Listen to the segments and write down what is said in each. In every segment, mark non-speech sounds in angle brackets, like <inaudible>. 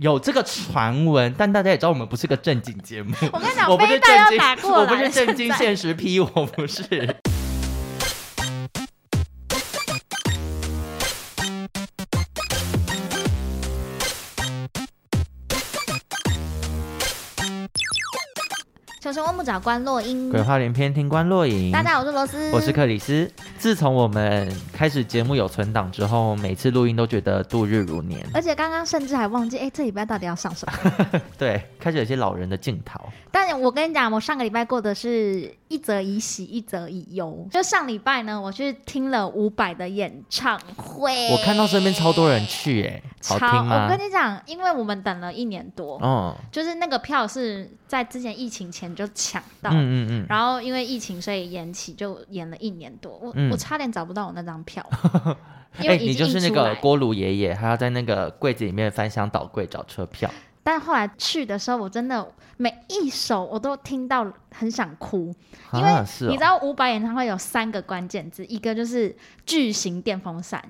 有这个传闻，但大家也知道我们不是个正经节目。我跟你讲，我不是正经，我不是正经现实批，我不是。求神问不找关落音，鬼话连篇听关落影。大家好，我是罗斯，我是克里斯。自从我们开始节目有存档之后，每次录音都觉得度日如年，而且刚刚甚至还忘记，哎，这礼拜到底要上什么？<laughs> 对，开始有些老人的镜头。但我跟你讲，我上个礼拜过的是一则以喜，一则以忧。就上礼拜呢，我去听了伍佰的演唱会，我看到身边超多人去，哎，好听吗？我跟你讲，因为我们等了一年多，嗯，就是那个票是在之前疫情前就抢到，嗯嗯嗯，然后因为疫情所以延期，就延了一年多，我、嗯、我差点找不到我那张票。<laughs> 哎、欸，你就是那个锅炉爷爷，还要在那个柜子里面翻箱倒柜找车票。但后来去的时候，我真的每一首我都听到很想哭，因为你知道伍佰演唱会有三个关键字，一个就是巨型电风扇。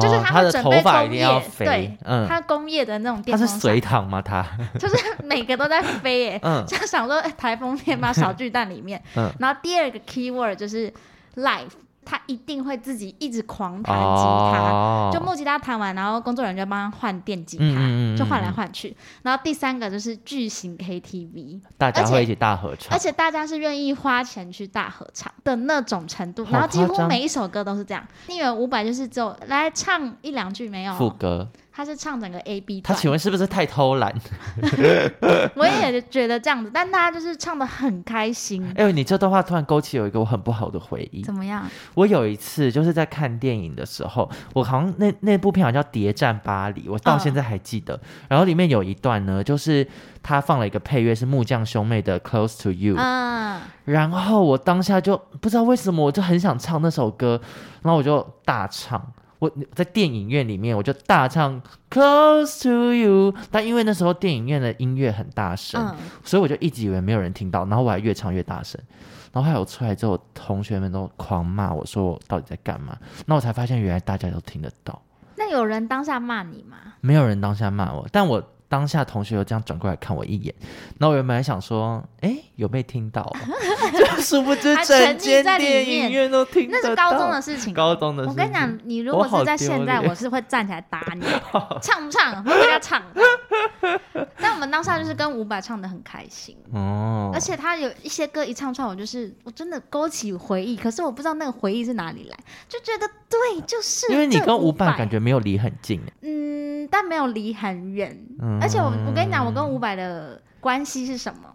就是他会准备工业，对，嗯，他工业的那种电风扇。他是水塘吗？他 <laughs> 就是每个都在飞耶，嗯，就想说台风天嘛，小巨蛋里面，嗯，然后第二个 keyword 就是 live。他一定会自己一直狂弹吉他，哦、就木吉他弹完，然后工作人员就帮他换电吉他，嗯、就换来换去。然后第三个就是巨型 KTV，大家会一起大合唱，而且，而且大家是愿意花钱去大合唱的那种程度。然后几乎每一首歌都是这样。你以为伍佰就是只有来唱一两句没有副歌？他是唱整个 A B 段，他请问是不是太偷懒？<laughs> 我也觉得这样子，但他就是唱的很开心。哎、欸，你这段话突然勾起有一个我很不好的回忆。怎么样？我有一次就是在看电影的时候，我好像那那部片好像叫《谍战巴黎》，我到现在还记得。哦、然后里面有一段呢，就是他放了一个配乐是木匠兄妹的《Close to You》。嗯。然后我当下就不知道为什么，我就很想唱那首歌，然后我就大唱。我在电影院里面，我就大唱 Close to You，但因为那时候电影院的音乐很大声，嗯、所以我就一直以为没有人听到，然后我还越唱越大声，然后后来我出来之后，同学们都狂骂我说我到底在干嘛，那我才发现原来大家都听得到。那有人当下骂你吗？没有人当下骂我，但我。当下同学又这样转过来看我一眼，那我原本还想说，哎，有被听到？<laughs> 殊不知整间电影院都听到。那是高中的事情。高中的事情。我跟你讲，你如果是在现在，我是会站起来打你。<laughs> 唱不唱？我给他唱。<laughs> 但我们当下就是跟伍佰唱的很开心哦，而且他有一些歌一唱出来，我就是我真的勾起回忆。可是我不知道那个回忆是哪里来，就觉得对，就是因为你跟伍佰感觉没有离很近。嗯，但没有离很远。嗯。而且我我跟你讲，我跟伍佰的关系是什么？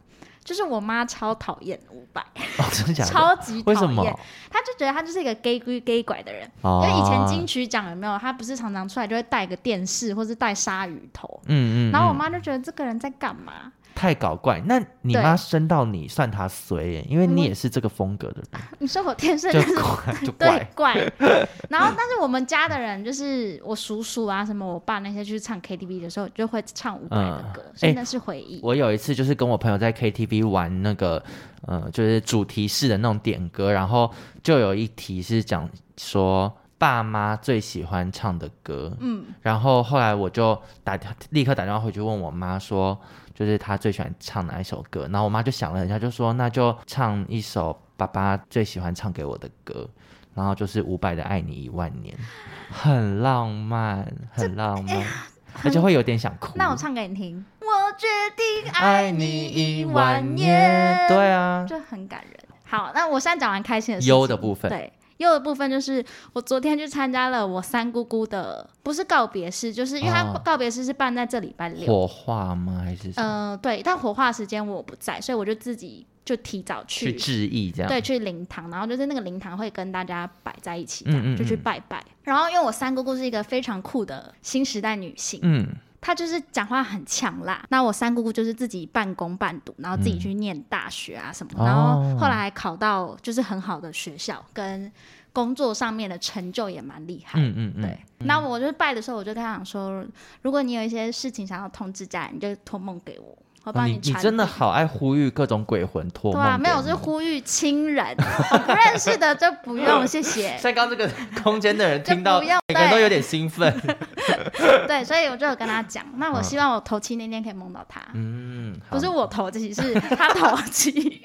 就是我妈超讨厌伍佰，哦、真的假的？<laughs> 超级讨厌。为什么？她就觉得他就是一个 gay 鬼 gay 拐的人。哦、因为以前金曲奖有没有？他不是常常出来就会带个电视，或是带鲨鱼头。嗯，嗯嗯。然后我妈就觉得这个人在干嘛？太搞怪，那你妈生到你算她衰耶，因为你也是这个风格的人。<laughs> 你说我天生就怪，<laughs> 就怪怪。然后，但是我们家的人就是我叔叔啊，什么我爸那些去唱 KTV 的时候，就会唱伍佰的歌，真的是回忆。我有一次就是跟我朋友在 KTV 玩那个，呃，就是主题式的那种点歌，然后就有一题是讲说爸妈最喜欢唱的歌，嗯，然后后来我就打立刻打电话回去问我妈说。就是他最喜欢唱哪一首歌，然后我妈就想了一下，就说那就唱一首爸爸最喜欢唱给我的歌，然后就是伍佰的《爱你一万年》，很浪漫，很浪漫，<laughs> 而且会有点想哭。那我唱给你听。我决定爱你一万年。<laughs> 对啊，就很感人。好，那我现在讲完开心的事，忧的部分。对。忧的部分就是我昨天去参加了我三姑姑的，不是告别式，就是因为他告别式是办在这礼拜六。火化吗？还是？嗯、呃，对，但火化时间我不在，所以我就自己就提早去去致意，这样对，去灵堂，然后就是那个灵堂会跟大家摆在一起，这样嗯嗯嗯就去拜拜。然后因为我三姑姑是一个非常酷的新时代女性，嗯。他就是讲话很呛辣，那我三姑姑就是自己半工半读，然后自己去念大学啊什么，嗯、然后后来考到就是很好的学校，跟工作上面的成就也蛮厉害。嗯嗯嗯。对，嗯、那我就拜的时候，我就跟他讲说，如果你有一些事情想要通知家人，你就托梦给我。哦、你你真的好爱呼吁各种鬼魂托梦，对啊，没有是呼吁亲人，我 <laughs> 不认识的就不用，谢谢。<laughs> 像刚这个空间的人听到，每个人都有点兴奋。<laughs> 对，所以我就有跟他讲，那我希望我头七那天可以梦到他。嗯，不是我头七，是他头七。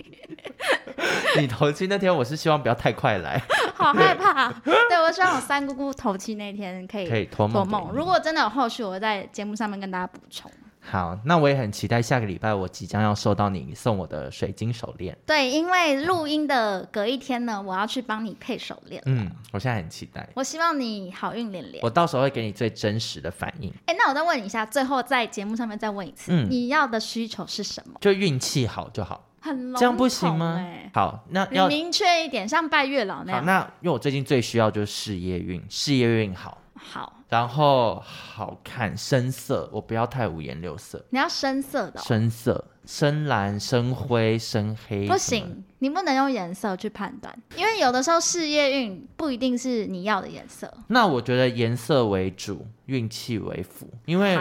你头七那天，我是希望不要太快来，好害怕。对，我希望我三姑姑头七那天可以可以托梦。如果真的有后续，我会在节目上面跟大家补充。好，那我也很期待下个礼拜我即将要收到你送我的水晶手链。对，因为录音的隔一天呢，我要去帮你配手链。嗯，我现在很期待。我希望你好运连连。我到时候会给你最真实的反应。哎，那我再问你一下，最后在节目上面再问一次，嗯、你要的需求是什么？就运气好就好。很这样不行吗？好，那要明确一点，像拜月老那样。好，那因为我最近最需要就是事业运，事业运好。好。然后好看，深色，我不要太五颜六色。你要深色的、哦。深色，深蓝、深灰、深黑。不行，你不能用颜色去判断，因为有的时候事业运不一定是你要的颜色。那我觉得颜色为主，运气为辅。因为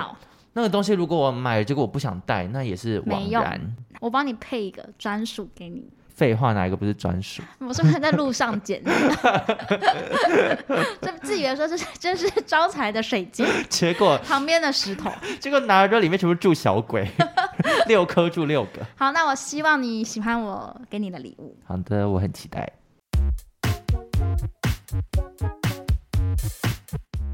那个东西如果我买了，结果我不想戴，那也是枉然。我帮你配一个专属给你。废话，哪一个不是专属？<laughs> 我是不是在路上捡的？<laughs> 就自以为说这是这是招财的水晶，结果旁边的石头，<laughs> 结果拿了之后里面全部住小鬼，六颗住六个。好，那我希望你喜欢我给你的礼物。好的，我很期待。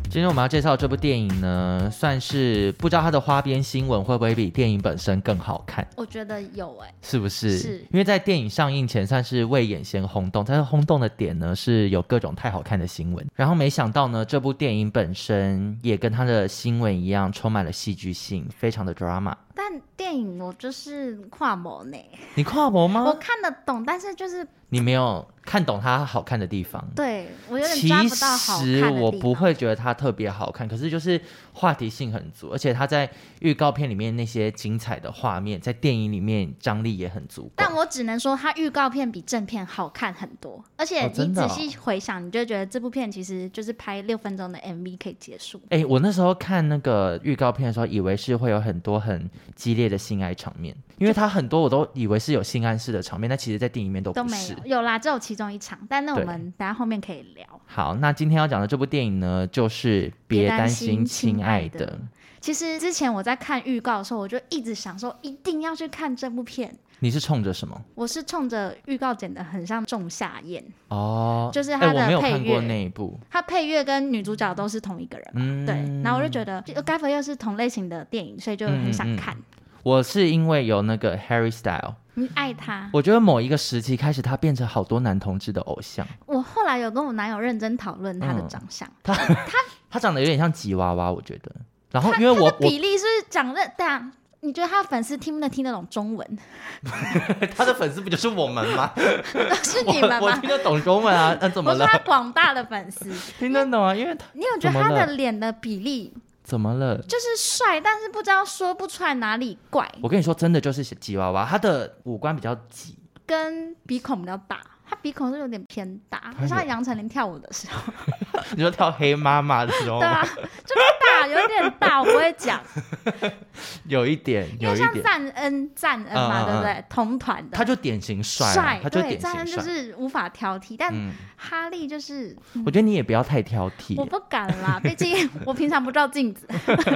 今天我们要介绍这部电影呢，算是不知道它的花边新闻会不会比电影本身更好看？我觉得有哎、欸，是不是？是因为在电影上映前算是未演先轰动，但是轰动的点呢是有各种太好看的新闻，然后没想到呢这部电影本身也跟它的新闻一样，充满了戏剧性，非常的 drama。但电影我就是跨模呢，你跨模吗？我看得懂，但是就是。你没有看懂它好看的地方，对，我有点抓不到好看。其实我不会觉得它特别好看，可是就是话题性很足，而且它在预告片里面那些精彩的画面，在电影里面张力也很足。但我只能说，它预告片比正片好看很多，而且你仔细回想，你就觉得这部片其实就是拍六分钟的 MV 可以结束。哎，我那时候看那个预告片的时候，以为是会有很多很激烈的性爱场面，因为它很多我都以为是有性暗示的场面，但其实在电影里面都不是。有啦，只有其中一场，但那我们等下后面可以聊。好，那今天要讲的这部电影呢，就是别担心，亲爱的。其实之前我在看预告的时候，我就一直想说，一定要去看这部片。你是冲着什么？我是冲着预告剪得很像《仲夏夜》哦，就是他的配乐。我没有看过那一部。他配乐跟女主角都是同一个人嘛，嗯，对。然后我就觉得，该不会又是同类型的电影，所以就很想看。我是因为有那个 Harry Style，你爱他？我觉得某一个时期开始，他变成好多男同志的偶像。我后来有跟我男友认真讨论他的长相，嗯、他他他长得有点像吉娃娃，我觉得。然后因为我比例是长得对啊，你觉得他的粉丝听不能听得懂中文？<laughs> 他的粉丝不就是我们吗？是你们吗？我，我听得懂中文啊，那怎么了？我是他广大的粉丝 <laughs> 听得懂啊，因为他你有觉得他的脸的比例？怎么了？就是帅，但是不知道说不出来哪里怪。我跟你说，真的就是吉娃娃，他的五官比较挤，跟鼻孔比较大。他鼻孔是有点偏大，好像杨丞琳跳舞的时候。<laughs> 你说跳黑妈妈的时候？对啊，就大，有点大，我不会讲。有一点，有一点。因为像赞恩，赞恩嘛，对不对？同团的。他就典型帅，帅，他就典型帅。赞恩就是无法挑剔，但哈利就是。我觉得你也不要太挑剔。我不敢啦，毕竟 <laughs> 我平常不照镜子。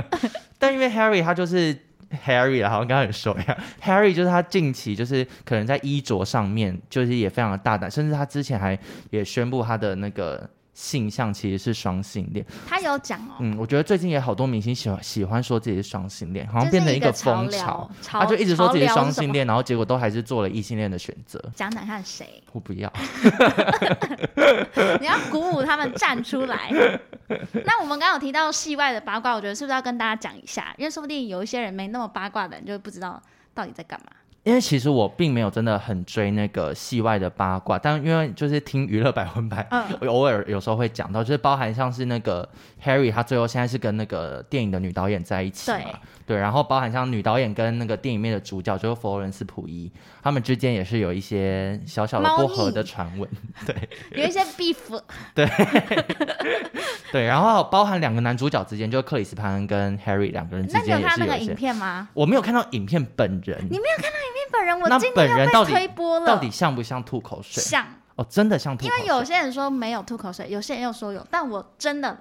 <laughs> 但因为 Harry 他就是。Harry 啦，好像刚刚很熟呀。<laughs> Harry 就是他近期就是可能在衣着上面就是也非常的大胆，甚至他之前还也宣布他的那个性向其实是双性恋。他有讲哦。嗯，我觉得最近也好多明星喜欢喜欢说自己是双性恋，好像变成一个风潮。他就一直说自己是双性恋，然后结果都还是做了异性恋的选择。讲讲看谁？我不要。<laughs> 你要鼓舞他们站出来。<laughs> 那我们刚刚有提到戏外的八卦，我觉得是不是要跟大家讲一下？因为说不定有一些人没那么八卦的人，就不知道到底在干嘛。因为其实我并没有真的很追那个戏外的八卦，但因为就是听娱乐百分百，嗯，偶尔有时候会讲到，就是包含像是那个 Harry，他最后现在是跟那个电影的女导演在一起嘛。对对，然后包含像女导演跟那个电影里面的主角就是佛伦斯普伊，他们之间也是有一些小小的不合的传闻，对，<laughs> 有一些 beef，对，<laughs> 对，然后包含两个男主角之间，就是克里斯潘恩跟 Harry 两个人之间也是有一些。那你有看那个影片吗？我没有看到影片本人，你没有看到影片本人，我今天又被推播了，到底像不像吐口水？像，哦，真的像吐口水。因为有些人说没有吐口水，有些人又说有，但我真的。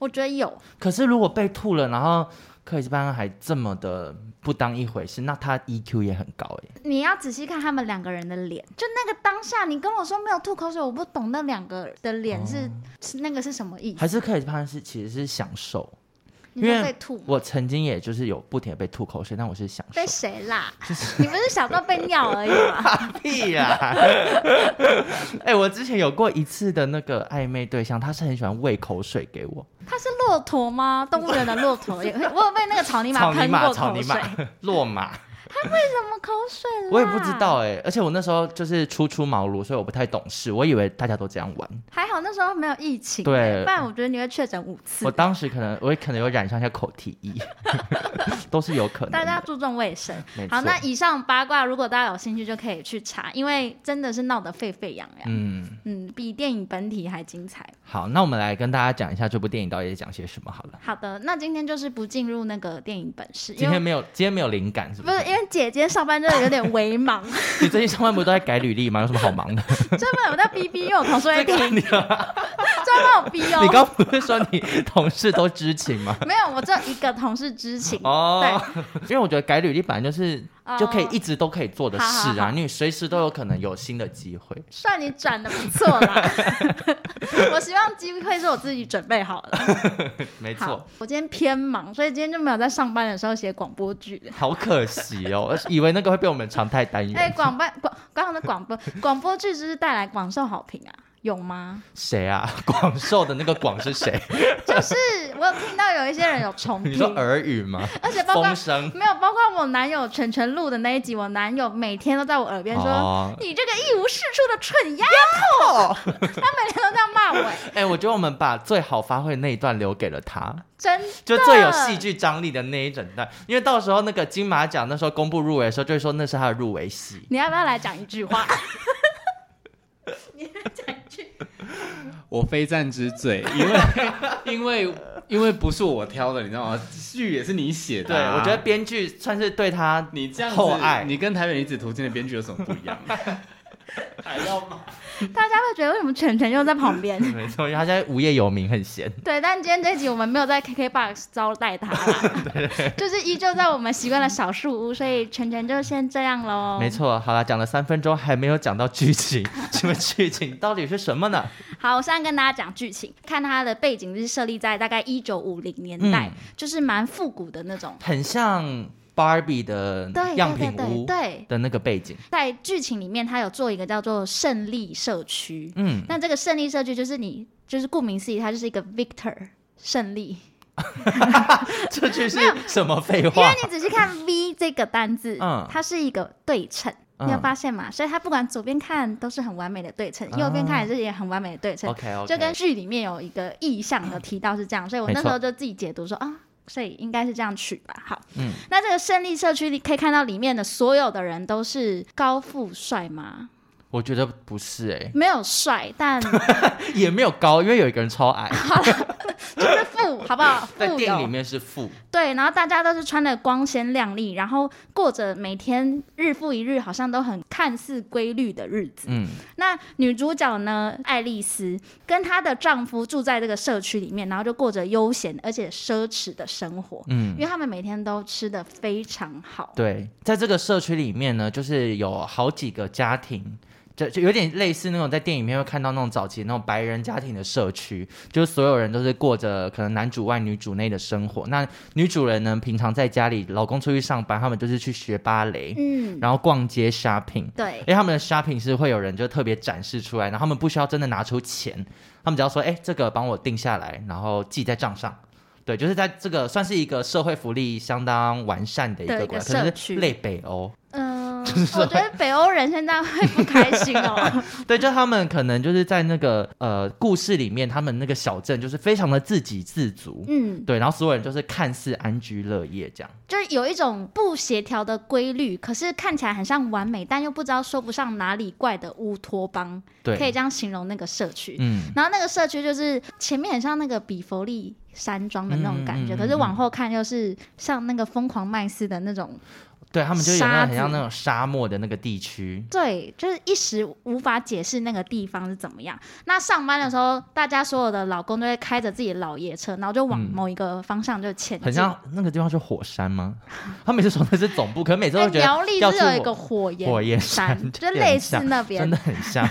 我觉得有。可是如果被吐了，然后克里斯班还这么的不当一回事，那他 EQ 也很高哎。你要仔细看他们两个人的脸，就那个当下，你跟我说没有吐口水，我不懂那两个的脸是、哦、是那个是什么意思？还是克里斯潘是其实是享受？因为被吐，我曾经也就是有不停的被吐口水，但我是想被谁啦？你不是想到被尿而已吗？<laughs> 屁呀！<laughs> 哎，我之前有过一次的那个暧昧对象，他是很喜欢喂口水给我。他是骆驼吗？动物园的骆驼也，<laughs> 我有被那个草泥马喷过口水。落马。他为什么口水？我也不知道哎、欸，而且我那时候就是初出茅庐，所以我不太懂事，我以为大家都这样玩。还好那时候没有疫情、欸，对，不然我觉得你会确诊五次。我当时可能，我也可能有染上一下口蹄疫，<laughs> <laughs> 都是有可能。大家注重卫生。好，那以上八卦，如果大家有兴趣，就可以去查，因为真的是闹得沸沸扬扬。嗯嗯，比电影本体还精彩。好，那我们来跟大家讲一下这部电影到底讲些什么好了。好的，那今天就是不进入那个电影本事。今天没有，今天没有灵感，是不是？不是，因为姐姐上班。真的有点微忙。你最近上班不都在改履历吗？有什么好忙的？专门我在逼逼，因为我同事会听。<laughs> 专门我逼哦。你刚不是说你同事都知情吗？没有，我只有一个同事知情。哦。对。因为我觉得改履历本来就是就可以一直都可以做的事啊，你随时都有可能有新的机会。算你转的不错啦。<laughs> 我希望机会是我自己准备好了。<laughs> 没错。我今天偏忙，所以今天就没有在上班的时候写广播剧。好可惜哦，<laughs> 以为那个会被我们常态单元。哎，广播广刚刚的广播广播剧就是带来广受好评啊。有吗？谁啊？<laughs> 广受的那个广是谁？<laughs> 就是我有听到有一些人有重 <laughs> 听。你说耳语吗？而且包括没有，包括我男友全全录的那一集，我男友每天都在我耳边说：“哦、你这个一无是处的蠢丫头。”他每天都这样骂我。哎、欸，我觉得我们把最好发挥的那一段留给了他，真的就最有戏剧张力的那一整段，因为到时候那个金马奖那时候公布入围的时候，就会说那是他的入围戏。你要不要来讲一句话？<laughs> 你来讲。我非战之罪，因为 <laughs> 因为因为不是我挑的，你知道吗？剧也是你写的、啊。对，我觉得编剧算是对他你这样厚爱，你跟台北女子图鉴的编剧有什么不一样？<laughs> 还要吗？<laughs> 大家会觉得为什么全全又在旁边？<laughs> 没错，因为他现在无业游民，很闲。对，但今天这一集我们没有在 KKBOX 招待他对，对，就是依旧在我们习惯的小树屋，所以全全就先这样喽。没错，好了，讲了三分钟还没有讲到剧情，请问剧情到底是什么呢？好，我现在跟大家讲剧情，看它的背景就是设立在大概一九五零年代，嗯、就是蛮复古的那种，很像。Barbie 的样品屋对的那个背景，在剧情里面，它有做一个叫做胜利社区。嗯，那这个胜利社区就是你，就是顾名思义，它就是一个 Victor 胜利。<laughs> 这句是什么废话？因为你仔细看 V 这个单字，嗯，它是一个对称，你有发现吗？所以它不管左边看都是很完美的对称，右边看也是也很完美的对称。OK OK，就跟剧里面有一个意象的提到是这样，所以我那时候就自己解读说啊。所以应该是这样取吧。好，嗯，那这个胜利社区，你可以看到里面的所有的人都是高富帅吗？我觉得不是哎、欸，没有帅，但 <laughs> 也没有高，因为有一个人超矮，就是富，好不好？<laughs> 在电影里面是富，对，然后大家都是穿的光鲜亮丽，然后过着每天日复一日，好像都很看似规律的日子。嗯，那女主角呢，爱丽丝跟她的丈夫住在这个社区里面，然后就过着悠闲而且奢侈的生活。嗯，因为他们每天都吃的非常好。对，在这个社区里面呢，就是有好几个家庭。就就有点类似那种在电影里面会看到那种早期那种白人家庭的社区，就是所有人都是过着可能男主外女主内的生活。那女主人呢，平常在家里，老公出去上班，他们就是去学芭蕾，嗯，然后逛街 shopping，对，因为他们的 shopping 是会有人就特别展示出来，然后他们不需要真的拿出钱，他们只要说，哎，这个帮我定下来，然后记在账上，对，就是在这个算是一个社会福利相当完善的一个国家，可能是类北欧，嗯。我觉得北欧人现在会不开心哦。<laughs> 对，就他们可能就是在那个呃故事里面，他们那个小镇就是非常的自给自足。嗯，对，然后所有人就是看似安居乐业这样，就是有一种不协调的规律，可是看起来很像完美，但又不知道说不上哪里怪的乌托邦。对，可以这样形容那个社区。嗯，然后那个社区就是前面很像那个比佛利山庄的那种感觉，嗯嗯嗯嗯，可是往后看又是像那个疯狂麦斯的那种。对他们就有那种很像那种沙漠的那个地区。对，就是一时无法解释那个地方是怎么样。那上班的时候，大家所有的老公都会开着自己的老爷车，然后就往某一个方向就前进。很像那个地方是火山吗？<laughs> 他每次说那是总部，可是每次都觉得苗栗是有一个火焰火焰山，<laughs> 就类似那边，真的很像。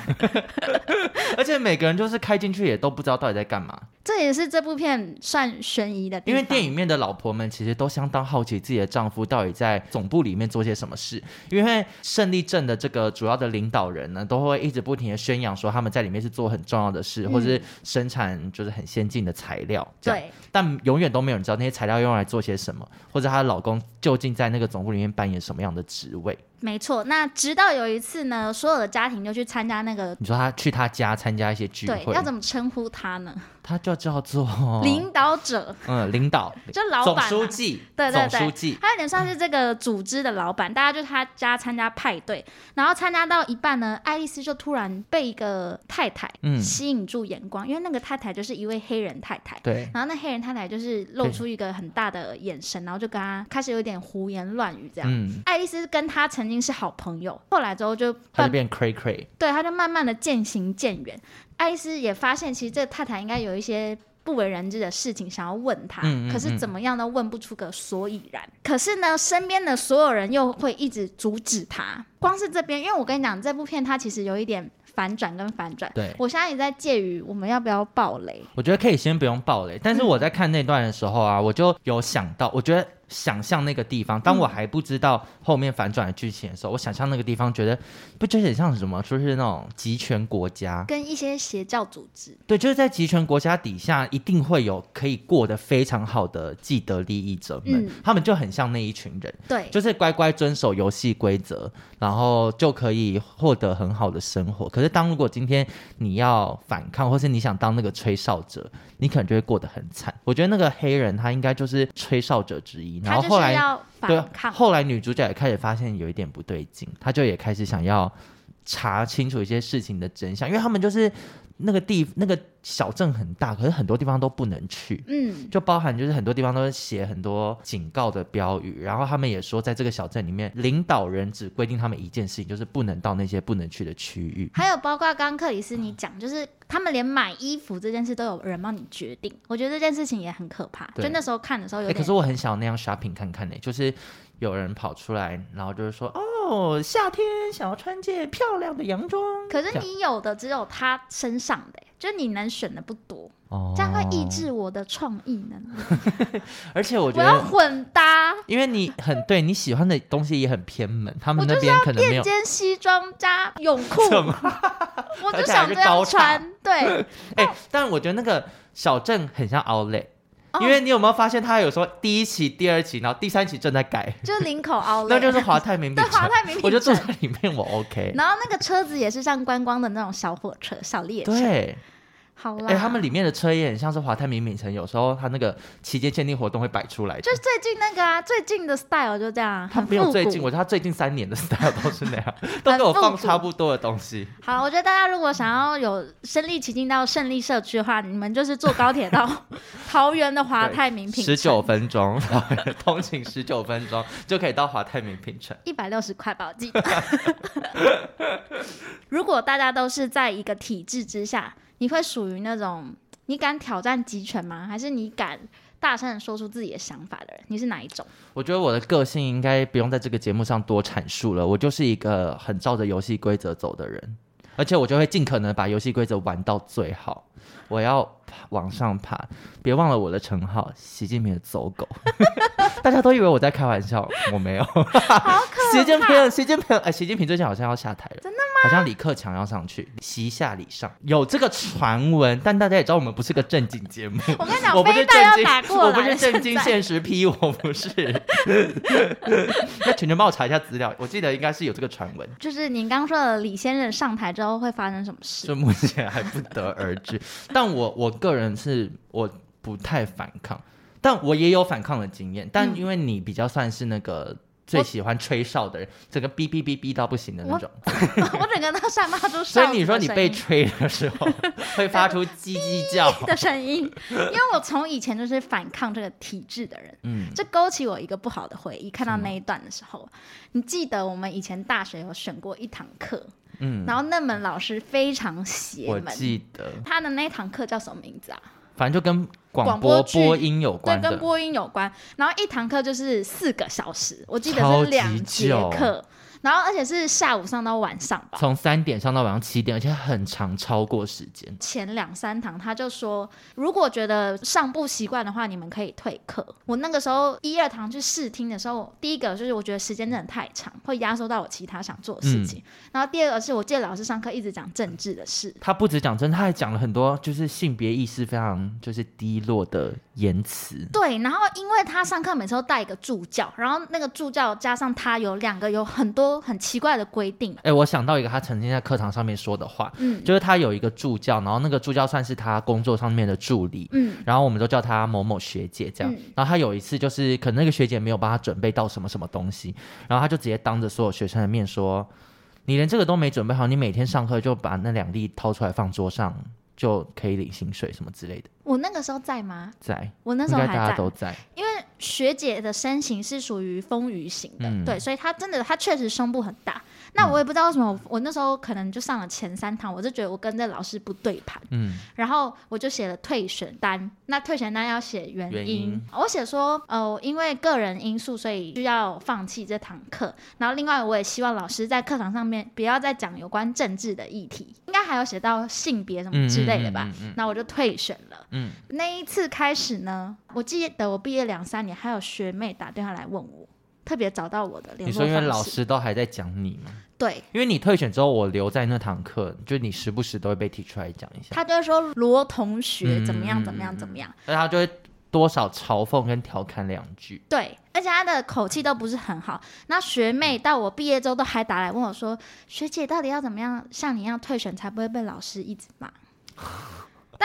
<laughs> 而且每个人就是开进去也都不知道到底在干嘛。这也是这部片算悬疑的地方，因为电影面的老婆们其实都相当好奇自己的丈夫到底在总部里面做些什么事。因为胜利镇的这个主要的领导人呢，都会一直不停的宣扬说他们在里面是做很重要的事，嗯、或者是生产就是很先进的材料。对，但永远都没有人知道那些材料用来做些什么，或者她的老公究竟在那个总部里面扮演什么样的职位。没错，那直到有一次呢，所有的家庭就去参加那个，你说他去他家参加一些聚会，对，要怎么称呼他呢？<laughs> 他就叫做 <laughs> 领导者，嗯，领导 <laughs> 就老板、啊，总书记，对对对，总书记，他有点算是这个组织的老板。大家就他家参加派对，然后参加到一半呢，爱丽丝就突然被一个太太吸引住眼光，嗯、因为那个太太就是一位黑人太太，对，然后那黑人太太就是露出一个很大的眼神，然后就跟他开始有点胡言乱语这样。嗯，爱丽丝跟他曾经是好朋友，后来之后就他就变 cray cray，对，他就慢慢的渐行渐远。爱丽丝也发现，其实这个太太应该有一些不为人知的事情想要问他，嗯嗯嗯，可是怎么样都问不出个所以然。可是呢，身边的所有人又会一直阻止他。光是这边，因为我跟你讲，这部片它其实有一点反转跟反转。对，我现在也在介于我们要不要爆雷。我觉得可以先不用爆雷，但是我在看那段的时候啊，嗯、我就有想到，我觉得。想象那个地方，当我还不知道后面反转的剧情的时候，嗯、我想象那个地方，觉得不就很像什么？就是那种集权国家，跟一些邪教组织。对，就是在集权国家底下，一定会有可以过得非常好的既得利益者们，嗯、他们就很像那一群人。对，就是乖乖遵守游戏规则，然后就可以获得很好的生活。可是，当如果今天你要反抗，或是你想当那个吹哨者，你可能就会过得很惨。我觉得那个黑人他应该就是吹哨者之一。然后后来，对，后来女主角也开始发现有一点不对劲，她就也开始想要查清楚一些事情的真相，因为他们就是那个地那个。小镇很大，可是很多地方都不能去。嗯，就包含就是很多地方都是写很多警告的标语，然后他们也说，在这个小镇里面，领导人只规定他们一件事情，就是不能到那些不能去的区域。还有包括刚刚克里斯你讲，就是他们连买衣服这件事都有人帮你决定。我觉得这件事情也很可怕。就那时候看的时候有点，可是我很想那样 shopping 看看呢，就是有人跑出来，然后就是说，哦，夏天想要穿件漂亮的洋装。可是你有的只有他身上的。就你能选的不多，哦、这样会抑制我的创意能力。<laughs> 而且我觉得我要混搭，因为你很对你喜欢的东西也很偏门，他们那边可能没有垫肩西装加泳裤，<laughs> <laughs> 我就想这样穿。对，哎、欸，但我觉得那个小镇很像 Outlet。因为你有没有发现，他有说第一期、第二期，然后第三期正在改，就领口 <laughs> 凹了，那就是华泰名品。对，华泰名品，我就坐在里面，我 OK。然后那个车子也是像观光的那种小火车、小列车。对。好啦，哎、欸，他们里面的车也很像是华泰名品城，有时候他那个期间限定活动会摆出来，就是最近那个啊，最近的 style 就这样，他没有最近，我觉得他最近三年的 style 都是那样，<laughs> 都给我放差不多的东西。好，我觉得大家如果想要有身临其境到胜利社区的话，你们就是坐高铁到 <laughs> 桃园的华泰名品城，十九分钟，通勤十九分钟就可以到华泰名品城，一百六十块吧，我记得。如果大家都是在一个体制之下。你会属于那种你敢挑战集权吗？还是你敢大声说出自己的想法的人？你是哪一种？我觉得我的个性应该不用在这个节目上多阐述了。我就是一个很照着游戏规则走的人，而且我就会尽可能把游戏规则玩到最好。我要往上爬，别忘了我的称号——习近平的走狗。<laughs> 大家都以为我在开玩笑，我没有。好可怕！习近平，习近平，哎，习近平最近好像要下台了。真的吗？好像李克强要上去，习下礼上，有这个传闻。但大家也知道，我们不是个正经节目。<laughs> 我跟你讲，我不是正经，我不是正经现实批，我不是。<laughs> 那全全帮我查一下资料，我记得应该是有这个传闻。就是您刚说的李先生上台之后会发生什么事？就目前还不得而知。但我我个人是我不太反抗。但我也有反抗的经验，但因为你比较算是那个最喜欢吹哨的人，整个哔哔哔哔到不行的那种。我，<laughs> 我整个都散发出哨。所以你说你被吹的时候 <laughs> 会发出叽叽叫的声音，因为我从以前就是反抗这个体制的人。嗯，这勾起我一个不好的回忆。看到那一段的时候，你记得我们以前大学有选过一堂课，嗯，然后那门老师非常邪门。我记得他的那堂课叫什么名字啊？反正就跟广播播音有关，对，跟播音有关。然后一堂课就是四个小时，我记得是两节课。然后，而且是下午上到晚上吧，从三点上到晚上七点，而且很长，超过时间。前两三堂他就说，如果觉得上不习惯的话，你们可以退课。我那个时候一二堂去试听的时候，第一个就是我觉得时间真的太长，会压缩到我其他想做的事情。嗯、然后第二个是我记得老师上课一直讲政治的事，他不止讲政治，他还讲了很多就是性别意识非常就是低落的言辞。对，然后因为他上课每次都带一个助教，然后那个助教加上他有两个有很多。很奇怪的规定。哎、欸，我想到一个他曾经在课堂上面说的话，嗯，就是他有一个助教，然后那个助教算是他工作上面的助理，嗯，然后我们都叫他某某学姐这样。嗯、然后他有一次就是可能那个学姐没有帮他准备到什么什么东西，然后他就直接当着所有学生的面说：“你连这个都没准备好，你每天上课就把那两粒掏出来放桌上。”就可以领薪水什么之类的。我那个时候在吗？在。我那时候还在。大家都在。因为学姐的身形是属于丰腴型的，嗯、对，所以她真的，她确实胸部很大。那我也不知道为什么，我那时候可能就上了前三堂，我就觉得我跟这老师不对盘，嗯，然后我就写了退选单。那退选单要写原因，原因我写说，呃，因为个人因素，所以需要放弃这堂课。然后另外，我也希望老师在课堂上面不要再讲有关政治的议题，应该还有写到性别什么之类的吧。那我就退选了。嗯，那一次开始呢，我记得我毕业两三年，还有学妹打电话来问我。特别找到我的联络方式。你说因为老师都还在讲你吗？对，因为你退选之后，我留在那堂课，就你时不时都会被提出来讲一下。他就会说罗同学怎么样怎么样怎么样，那、嗯、他就会多少嘲讽跟调侃两句。对，而且他的口气都不是很好。那学妹到我毕业之后都还打来问我说：“学姐到底要怎么样像你一样退选，才不会被老师一直骂？”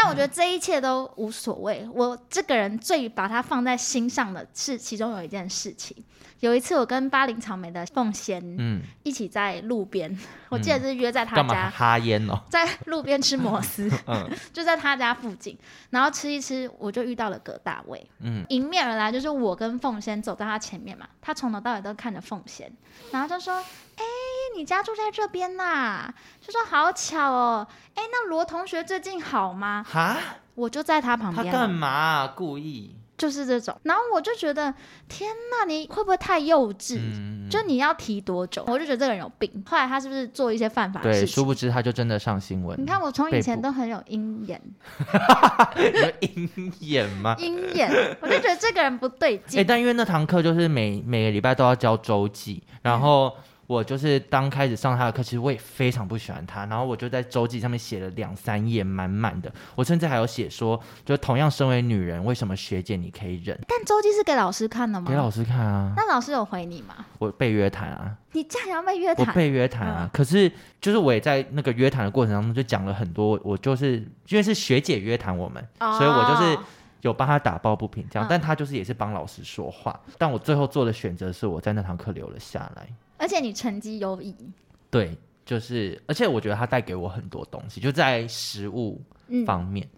但我觉得这一切都无所谓。我这个人最把它放在心上的是其中有一件事情。有一次，我跟巴林草莓的凤仙，嗯，一起在路边，嗯、我记得是约在他家哈烟哦，<laughs> 在路边吃摩斯，<laughs> 嗯，就在他家附近，然后吃一吃，我就遇到了葛大卫，嗯，迎面而来就是我跟凤仙走到他前面嘛，他从头到尾都看着凤仙，然后就说：“哎、欸，你家住在这边呐、啊？”就说：“好巧哦，哎、欸，那罗同学最近好吗？”哈，我就在他旁边，他干嘛、啊？故意。就是这种，然后我就觉得，天哪，你会不会太幼稚？嗯、就你要提多久？我就觉得这个人有病。后来他是不是做一些犯法的事情？对，殊不知他就真的上新闻。你看我从以前都很有鹰眼，<laughs> 有鹰眼吗？鹰眼，我就觉得这个人不对劲。<laughs> 哎、欸，但因为那堂课就是每每个礼拜都要交周记，然后。嗯我就是刚开始上他的课，其实我也非常不喜欢他。然后我就在周记上面写了两三页，满满的。我甚至还有写说，就同样身为女人，为什么学姐你可以忍？但周记是给老师看的吗？给老师看啊。那老师有回你吗？我被约谈啊。你这样要被约谈？我被约谈啊。嗯、可是就是我也在那个约谈的过程当中就讲了很多。我就是因为是学姐约谈我们，哦、所以我就是有帮他打抱不平这样。嗯、但他就是也是帮老师说话。但我最后做的选择是我在那堂课留了下来。而且你成绩优异，对，就是，而且我觉得它带给我很多东西，就在食物方面，嗯、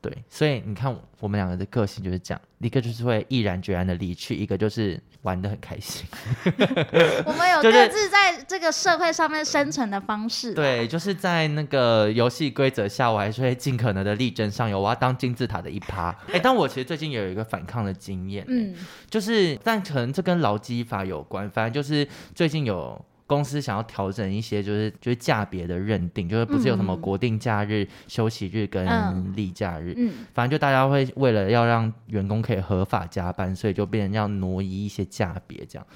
对，所以你看我们两个的个性就是这样，一个就是会毅然决然的离去，一个就是玩的很开心。<laughs> 我们有各自在这个社会上面生存的方式，对，就是在那个游戏规则下，我还是会尽可能的力争上游，我要当金字塔的一趴。哎、欸，但我其实最近也有一个反抗的经验，嗯，就是，但可能这跟劳基法有关，反正就是最近有。公司想要调整一些，就是就是价别的认定，就是不是有什么国定假日、嗯、休息日跟例假日，嗯，反正就大家会为了要让员工可以合法加班，所以就变成要挪移一些价别这样，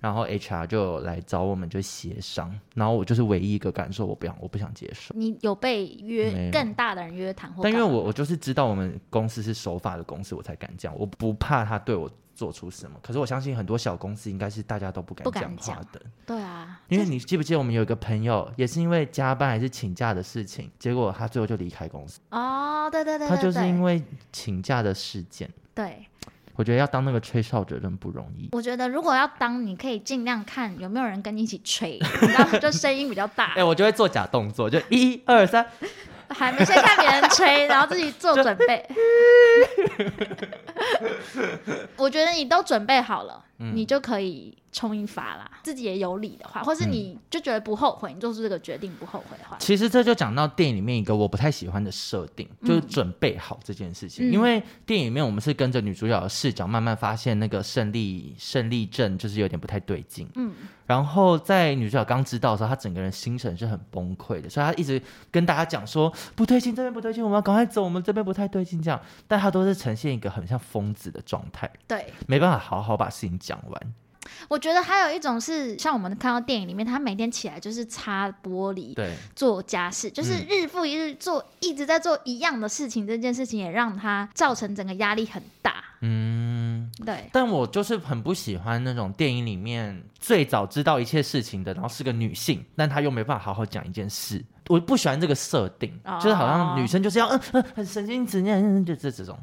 然后 HR 就来找我们就协商，然后我就是唯一一个感受，我不想我不想接受。你有被约更大的人约谈？但因为我我就是知道我们公司是守法的公司，我才敢这样，我不怕他对我。做出什么？可是我相信很多小公司应该是大家都不敢讲话的。对啊，因为你记不记得我们有一个朋友，也是因为加班还是请假的事情，结果他最后就离开公司。哦，对对对，他就是因为请假的事件。对，我觉得要当那个吹哨者真不容易。我觉得如果要当，你可以尽量看有没有人跟你一起吹，然后，就声音比较大。<laughs> 哎、欸，我就会做假动作，就一二三，还没先看别人吹，然后自己做准备。<laughs> 我觉得你都准备好了，嗯、你就可以。冲一发啦，自己也有理的话，或是你就觉得不后悔，嗯、你做出这个决定不后悔的话，其实这就讲到电影里面一个我不太喜欢的设定，就是准备好这件事情。嗯、因为电影里面我们是跟着女主角的视角，慢慢发现那个胜利胜利症就是有点不太对劲。嗯，然后在女主角刚知道的时候，她整个人心神是很崩溃的，所以她一直跟大家讲说不对劲，这边不对劲，我们要赶快走，我们这边不太对劲，这样，但她都是呈现一个很像疯子的状态，对，没办法好好把事情讲完。我觉得还有一种是，像我们看到电影里面，他每天起来就是擦玻璃，对，做家事，就是日复一日做，嗯、一直在做一样的事情。这件事情也让他造成整个压力很大。嗯，对。但我就是很不喜欢那种电影里面最早知道一切事情的，然后是个女性，但她又没办法好好讲一件事。我不喜欢这个设定，哦、就是好像女生就是要嗯嗯很神经质，嗯就这这种，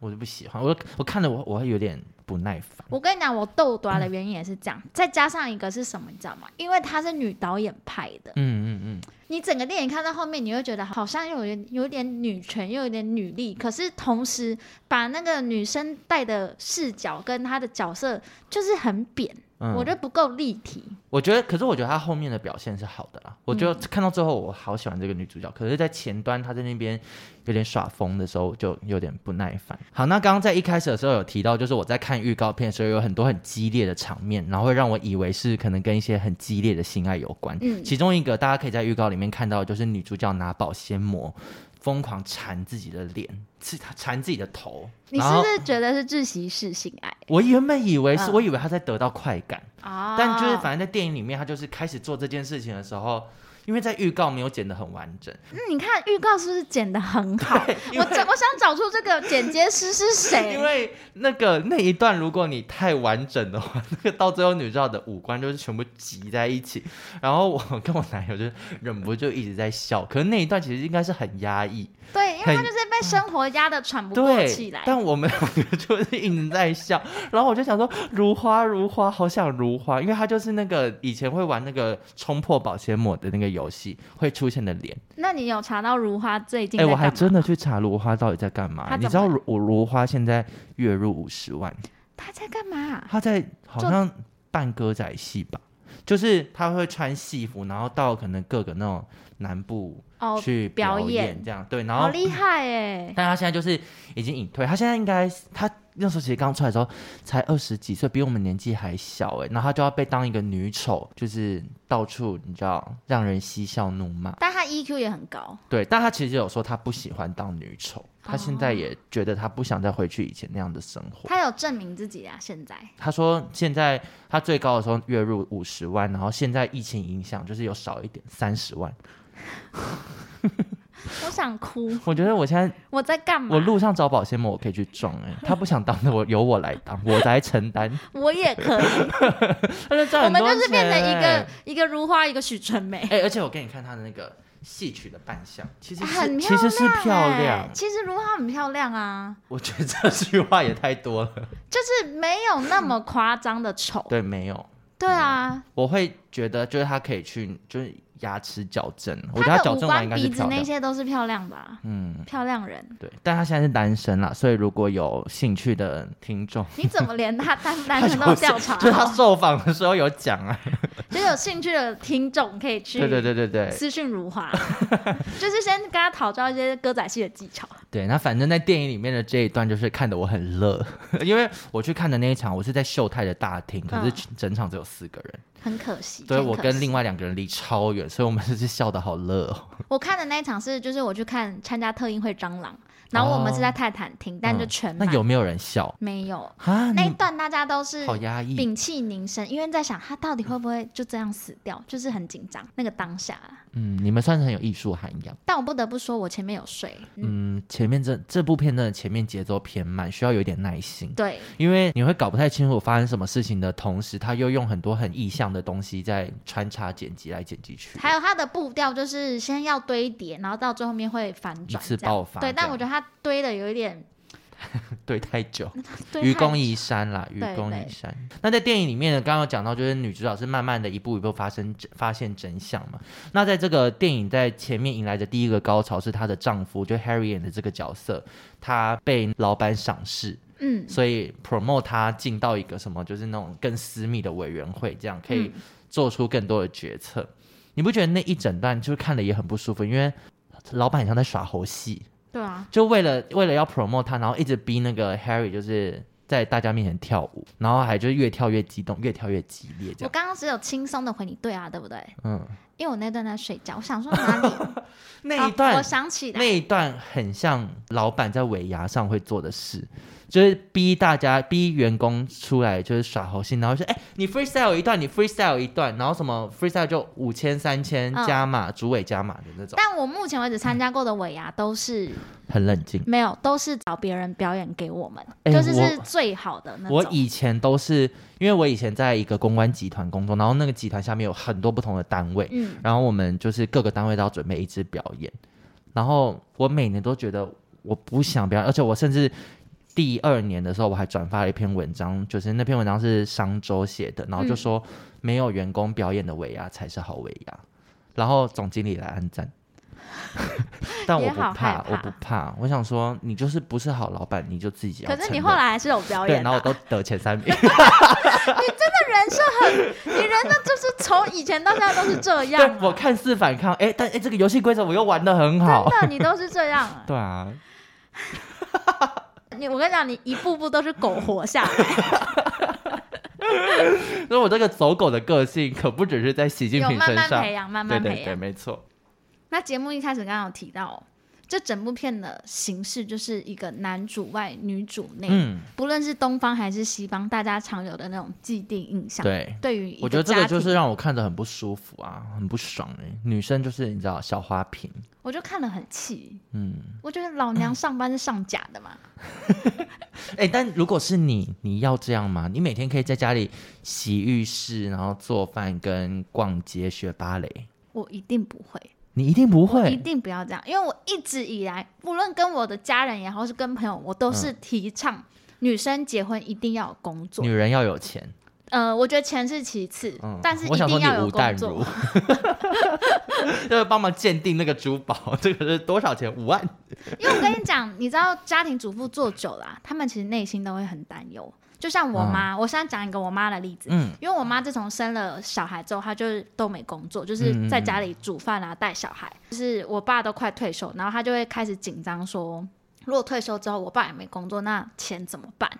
我就不喜欢。我我看了我我会有点。不耐烦。我跟你讲，我逗短的原因也是这样，嗯、再加上一个是什么，你知道吗？因为她是女导演拍的。嗯嗯嗯。嗯嗯你整个电影看到后面，你会觉得好像又有点有点女权，又有点女力，可是同时把那个女生带的视角跟她的角色就是很扁，嗯、我觉得不够立体。我觉得，可是我觉得她后面的表现是好的啦。我就看到最后，我好喜欢这个女主角。嗯、可是，在前端她在那边有点耍疯的时候，就有点不耐烦。好，那刚刚在一开始的时候有提到，就是我在看预告片的时候，有很多很激烈的场面，然后会让我以为是可能跟一些很激烈的性爱有关。嗯，其中一个大家可以在预告里面看到，就是女主角拿保鲜膜疯狂缠自己的脸，是他缠自己的头。你是不是觉得是窒息式性爱？我原本以为是，我以为他在得到快感。啊，但就是反正在电影里面，他就是开始做这件事情的时候。因为在预告没有剪得很完整，嗯，你看预告是不是剪得很好？我我想找出这个剪接师是谁？因为那个那一段如果你太完整的话，那个到最后女主角的五官就是全部挤在一起，然后我跟我男友就忍不住一直在笑，可是那一段其实应该是很压抑。对，因为他就是被生活压得喘不过气来。但我们两个就是一直在笑，然后我就想说，如花如花，好想如花，因为他就是那个以前会玩那个冲破保鲜膜的那个游戏会出现的脸。那你有查到如花最近？哎、欸，我还真的去查如花到底在干嘛？你知道我如花现在月入五十万？他在干嘛？他在好像扮歌仔戏吧，就，就是他会穿戏服，然后到可能各个那种南部。去表演这样对，然后好厉害哎！<laughs> 但他现在就是已经隐退，他现在应该他那时候其实刚出来的时候才二十几岁，比我们年纪还小哎，然后他就要被当一个女丑，就是到处你知道让人嬉笑怒骂。但他 EQ 也很高，对，但他其实有说他不喜欢当女丑，他现在也觉得他不想再回去以前那样的生活。他有证明自己啊，现在他说现在他最高的时候月入五十万，然后现在疫情影响就是有少一点三十万。<laughs> 我想哭。我觉得我现在我在干嘛？我路上找保鲜膜，我可以去装哎、欸。他不想当的，我由我来当，我来承担。我也可以。我们就是变成一个一个如花，一个许纯美。哎、欸，而且我给你看他的那个戏曲的扮相，其实是很其实是漂亮。其实如花很漂亮啊。我觉得这句话也太多了。就是没有那么夸张的丑。对，没有。对啊。我会觉得，就是他可以去，就是。牙齿矫正，我觉得他矫正完应该是。鼻子那些都是漂亮吧，嗯，漂亮人。对，但他现在是单身啦，所以如果有兴趣的听众，你怎么连他 <laughs> 单单身都调查？<laughs> 就是他受访的时候有讲啊，<laughs> 就有兴趣的听众可以去，对对对对对，私讯如花，就是先跟他讨教一些歌仔戏的技巧。对，那反正在电影里面的这一段就是看得我很乐，因为我去看的那一场，我是在秀泰的大厅，可是整场只有四个人。很可惜，对我跟另外两个人离超远，所以我们就 <laughs> 是笑得好乐哦。<laughs> 我看的那一场是，就是我去看参加特映会蟑螂。然后我们是在泰坦厅，但就全满。那有没有人笑？没有啊，那一段大家都是好压抑，屏气凝神，因为在想他到底会不会就这样死掉，就是很紧张那个当下。嗯，你们算是很有艺术涵养。但我不得不说，我前面有睡。嗯，前面这这部片的前面节奏偏慢，需要有点耐心。对，因为你会搞不太清楚发生什么事情的同时，他又用很多很意象的东西在穿插剪辑来剪辑去。还有他的步调就是先要堆叠，然后到最后面会反转，一次爆发。对，但我觉得他。堆的有一点 <laughs> 对太久，愚公移山啦，愚公移山。那在电影里面呢，刚刚讲到，就是女主角是慢慢的一步一步发生发现真相嘛。那在这个电影在前面迎来的第一个高潮是她的丈夫，就 Harry 演的这个角色，他被老板赏识，嗯，所以 promote 他进到一个什么，就是那种更私密的委员会，这样可以做出更多的决策。嗯、你不觉得那一整段就是看的也很不舒服？因为老板很像在耍猴戏。对啊，就为了为了要 promote 他，然后一直逼那个 Harry 就是在大家面前跳舞，然后还就是越跳越激动，越跳越激烈。我刚刚只有轻松的回你，对啊，对不对？嗯，因为我那段在睡觉，我想说哪里 <laughs> 那一段，我想起来那一段很像老板在尾牙上会做的事。就是逼大家逼员工出来，就是耍猴戏，然后说：“哎、欸，你 freestyle 一段，你 freestyle 一段，然后什么 freestyle 就五千、三千加码，主委加码的那种。”但我目前为止参加过的尾牙都是很冷静，没有，都是找别人表演给我们，欸、就是是最好的那种。我以前都是因为我以前在一个公关集团工作，然后那个集团下面有很多不同的单位，嗯，然后我们就是各个单位都要准备一支表演，然后我每年都觉得我不想表演，而且我甚至。第二年的时候，我还转发了一篇文章，就是那篇文章是商周写的，然后就说没有员工表演的尾牙才是好尾牙，然后总经理来按赞，但我不怕，怕我不怕，我想说你就是不是好老板，你就自己要。可是你后来还是有表演，对，然后我都得前三名。<laughs> 你真的人设很，你人设就是从以前到现在都是这样。对，我看似反抗，哎，但哎这个游戏规则我又玩的很好。真的，你都是这样。<laughs> 对啊。你我跟你讲，你一步步都是苟活下来。所以，我这个走狗的个性可不只是在习近平身上，慢慢培养，慢慢培养，对对对，没错。那节目一开始刚刚有提到。这整部片的形式就是一个男主外女主内，嗯，不论是东方还是西方，大家常有的那种既定印象。对，对于我觉得这个就是让我看着很不舒服啊，很不爽哎。女生就是你知道小花瓶，我就看了很气。嗯，我觉得老娘上班是上假的嘛。<laughs> 哎、欸，但如果是你，你要这样吗？你每天可以在家里洗浴室，然后做饭跟逛街学芭蕾，我一定不会。你一定不会，一定不要这样，因为我一直以来，无论跟我的家人也好，是跟朋友，我都是提倡女生结婚一定要有工作，女人要有钱。呃，我觉得钱是其次，嗯、但是一定要有工作。<laughs> 就是帮忙鉴定那个珠宝，这个是多少钱？五万。因为我跟你讲，你知道家庭主妇做久了、啊，他们其实内心都会很担忧。就像我妈，嗯、我现在讲一个我妈的例子。嗯，因为我妈自从生了小孩之后，她就都没工作，就是在家里煮饭啊、带小孩。就是我爸都快退休，然后她就会开始紧张，说如果退休之后我爸也没工作，那钱怎么办？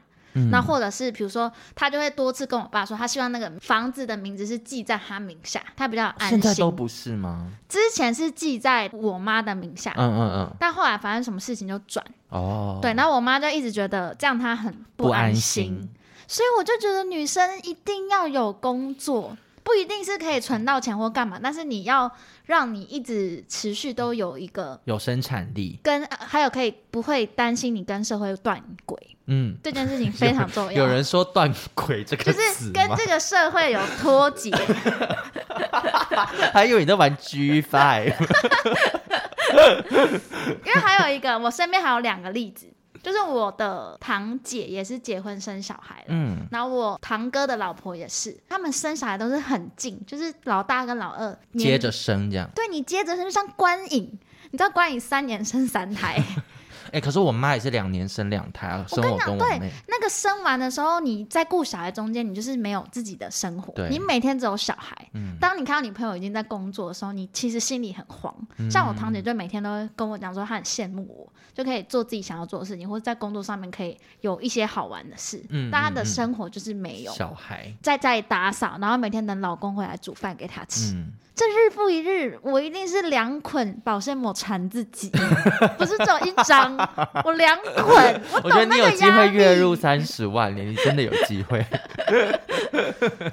那、嗯、或者是比如说，他就会多次跟我爸说，他希望那个房子的名字是记在他名下，他比较安心。现在都不是吗？之前是记在我妈的名下，嗯嗯嗯。但后来发生什么事情就转哦，对。然后我妈就一直觉得这样她很不安心，所以我就觉得女生一定要有工作，不一定是可以存到钱或干嘛，但是你要让你一直持续都有一个有生产力，跟还有可以不会担心你跟社会断轨。嗯，这件事情非常重要。有，有人说“断轨”这个就是跟这个社会有脱节。<laughs> 还以为你在玩 G Five。因为还有一个，我身边还有两个例子，就是我的堂姐也是结婚生小孩了，嗯，然后我堂哥的老婆也是，他们生小孩都是很近，就是老大跟老二接着生这样。对，你接着生，就像观影，你知道观影三年生三胎。<laughs> 哎、欸，可是我妈也是两年生两胎啊，生我跟我妹。对，那个生完的时候，你在顾小孩中间，你就是没有自己的生活，对你每天只有小孩。嗯，当你看到你朋友已经在工作的时候，你其实心里很慌。嗯、像我堂姐就每天都会跟我讲说，她很羡慕我，就可以做自己想要做的事情，或者在工作上面可以有一些好玩的事。嗯，但她的生活就是没有小孩，在家里打扫，然后每天等老公回来煮饭给她吃。嗯这日复一日，我一定是两捆保鲜膜缠自己，<laughs> 不是只有一张，我两捆。我，我觉得你有机会月入三十万，你真的有机会。<laughs>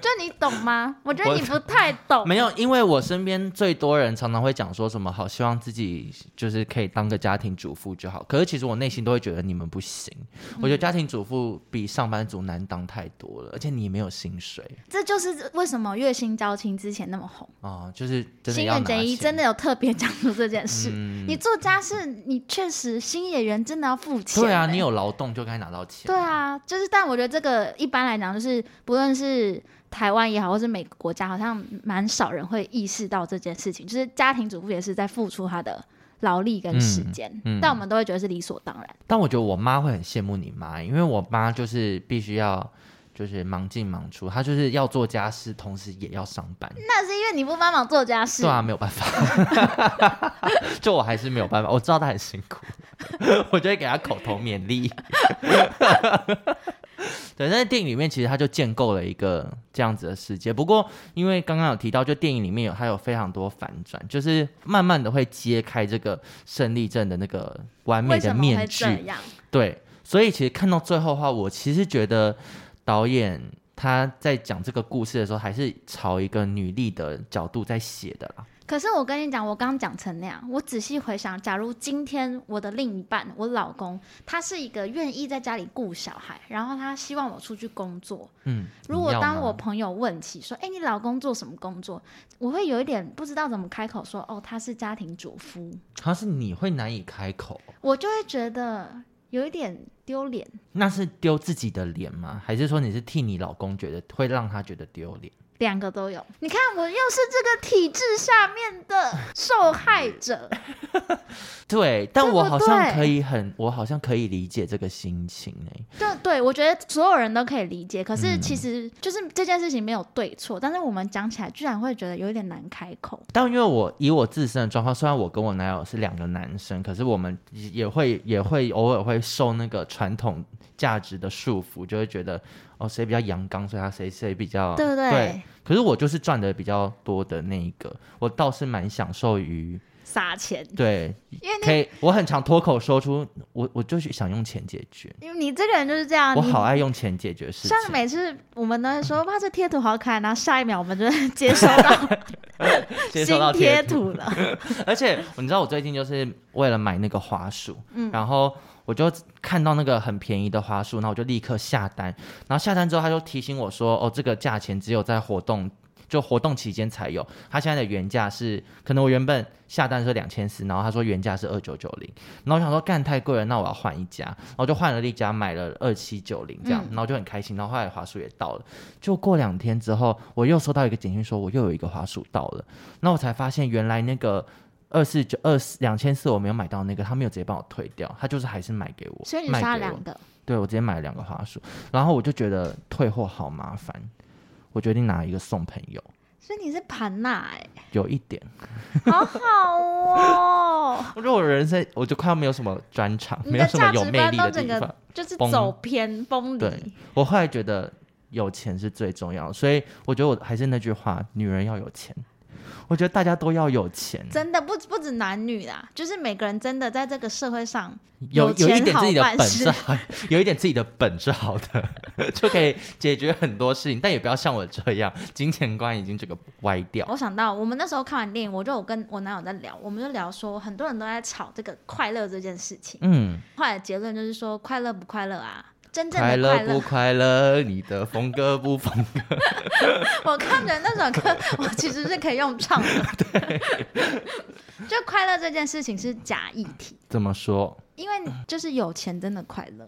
就你懂吗？我觉得你不太懂。没有，因为我身边最多人常常会讲说什么好，希望自己就是可以当个家庭主妇就好。可是其实我内心都会觉得你们不行。嗯、我觉得家庭主妇比上班族难当太多了，而且你没有薪水。这就是为什么月薪交亲之前那么红啊。就是新垣结衣真的有特别讲出这件事。嗯、你做家事，你确实心也演员真的要付钱。对啊，你有劳动就该拿到钱。对啊，就是，但我觉得这个一般来讲，就是不论是台湾也好，或是每个国家，好像蛮少人会意识到这件事情。就是家庭主妇也是在付出他的劳力跟时间，嗯嗯、但我们都会觉得是理所当然。但我觉得我妈会很羡慕你妈，因为我妈就是必须要。就是忙进忙出，他就是要做家事，同时也要上班。那是因为你不帮忙做家事。对啊，没有办法。<laughs> 就我还是没有办法，我知道他很辛苦，<laughs> 我就会给他口头勉励。<laughs> 对，在电影里面其实他就建构了一个这样子的世界。不过因为刚刚有提到，就电影里面有他有非常多反转，就是慢慢的会揭开这个胜利症的那个完美的面具。对，所以其实看到最后的话，我其实觉得。导演他在讲这个故事的时候，还是朝一个女力的角度在写的啦。可是我跟你讲，我刚刚讲成那样，我仔细回想，假如今天我的另一半，我老公，他是一个愿意在家里顾小孩，然后他希望我出去工作。嗯，如果当我朋友问起说，哎，你老公做什么工作？我会有一点不知道怎么开口说，哦，他是家庭主夫。他是你会难以开口，我就会觉得。有一点丢脸，那是丢自己的脸吗？还是说你是替你老公觉得会让他觉得丢脸？两个都有。你看，我又是这个体制下面的受害者。<laughs> 对，但我好像可以很，我好像可以理解这个心情哎。对对，我觉得所有人都可以理解。可是其实就是这件事情没有对错，嗯、但是我们讲起来居然会觉得有一点难开口。但因为我以我自身的状况，虽然我跟我男友是两个男生，可是我们也会也会偶尔会受那个传统价值的束缚，就会觉得。哦，谁比较阳刚，所以他谁谁比较对不对？对。可是我就是赚的比较多的那一个，我倒是蛮享受于撒钱。对，因为可以，我很常脱口说出我，我就是想用钱解决。因为你这个人就是这样，我好爱用钱解决事情。像每次我们都会说哇，这贴图好可爱，然后下一秒我们就接收到 <laughs> 接收到贴图了。<laughs> 而且你知道，我最近就是为了买那个滑鼠，嗯，然后。我就看到那个很便宜的花束，然后我就立刻下单。然后下单之后，他就提醒我说：“哦，这个价钱只有在活动，就活动期间才有。他现在的原价是，可能我原本下单是两千四，然后他说原价是二九九零。然后我想说干太贵了，那我要换一家，然后就换了一家，买了二七九零这样。然后就很开心。然后后来花束也到了，就过两天之后，我又收到一个简讯说我又有一个花束到了。那我才发现原来那个。二四九二四两千四，我没有买到那个，他没有直接帮我退掉，他就是还是买给我，所以你刷两个，对，我直接买了两个花束，然后我就觉得退货好麻烦，我决定拿一个送朋友。所以你是盘娜哎，有一点，好好哦。<laughs> 我觉得我人生我就快要没有什么专长，没有什么有魅力的地方，就是走偏崩离。对，我后来觉得有钱是最重要的，所以我觉得我还是那句话，女人要有钱。我觉得大家都要有钱，真的不不止男女啦，就是每个人真的在这个社会上有有一点自己的本事，<laughs> 有一点自己的本事好的，<laughs> 就可以解决很多事情。但也不要像我这样，金钱观已经这个歪掉。我想到我们那时候看完电影，我就有跟我男友在聊，我们就聊说，很多人都在吵这个快乐这件事情。嗯，后来的结论就是说，快乐不快乐啊？真正的快乐，快乐不快乐？你的风格不风格？<laughs> 我看着那首歌，我其实是可以用唱的。对，就快乐这件事情是假议题。怎么说？因为就是有钱真的快乐。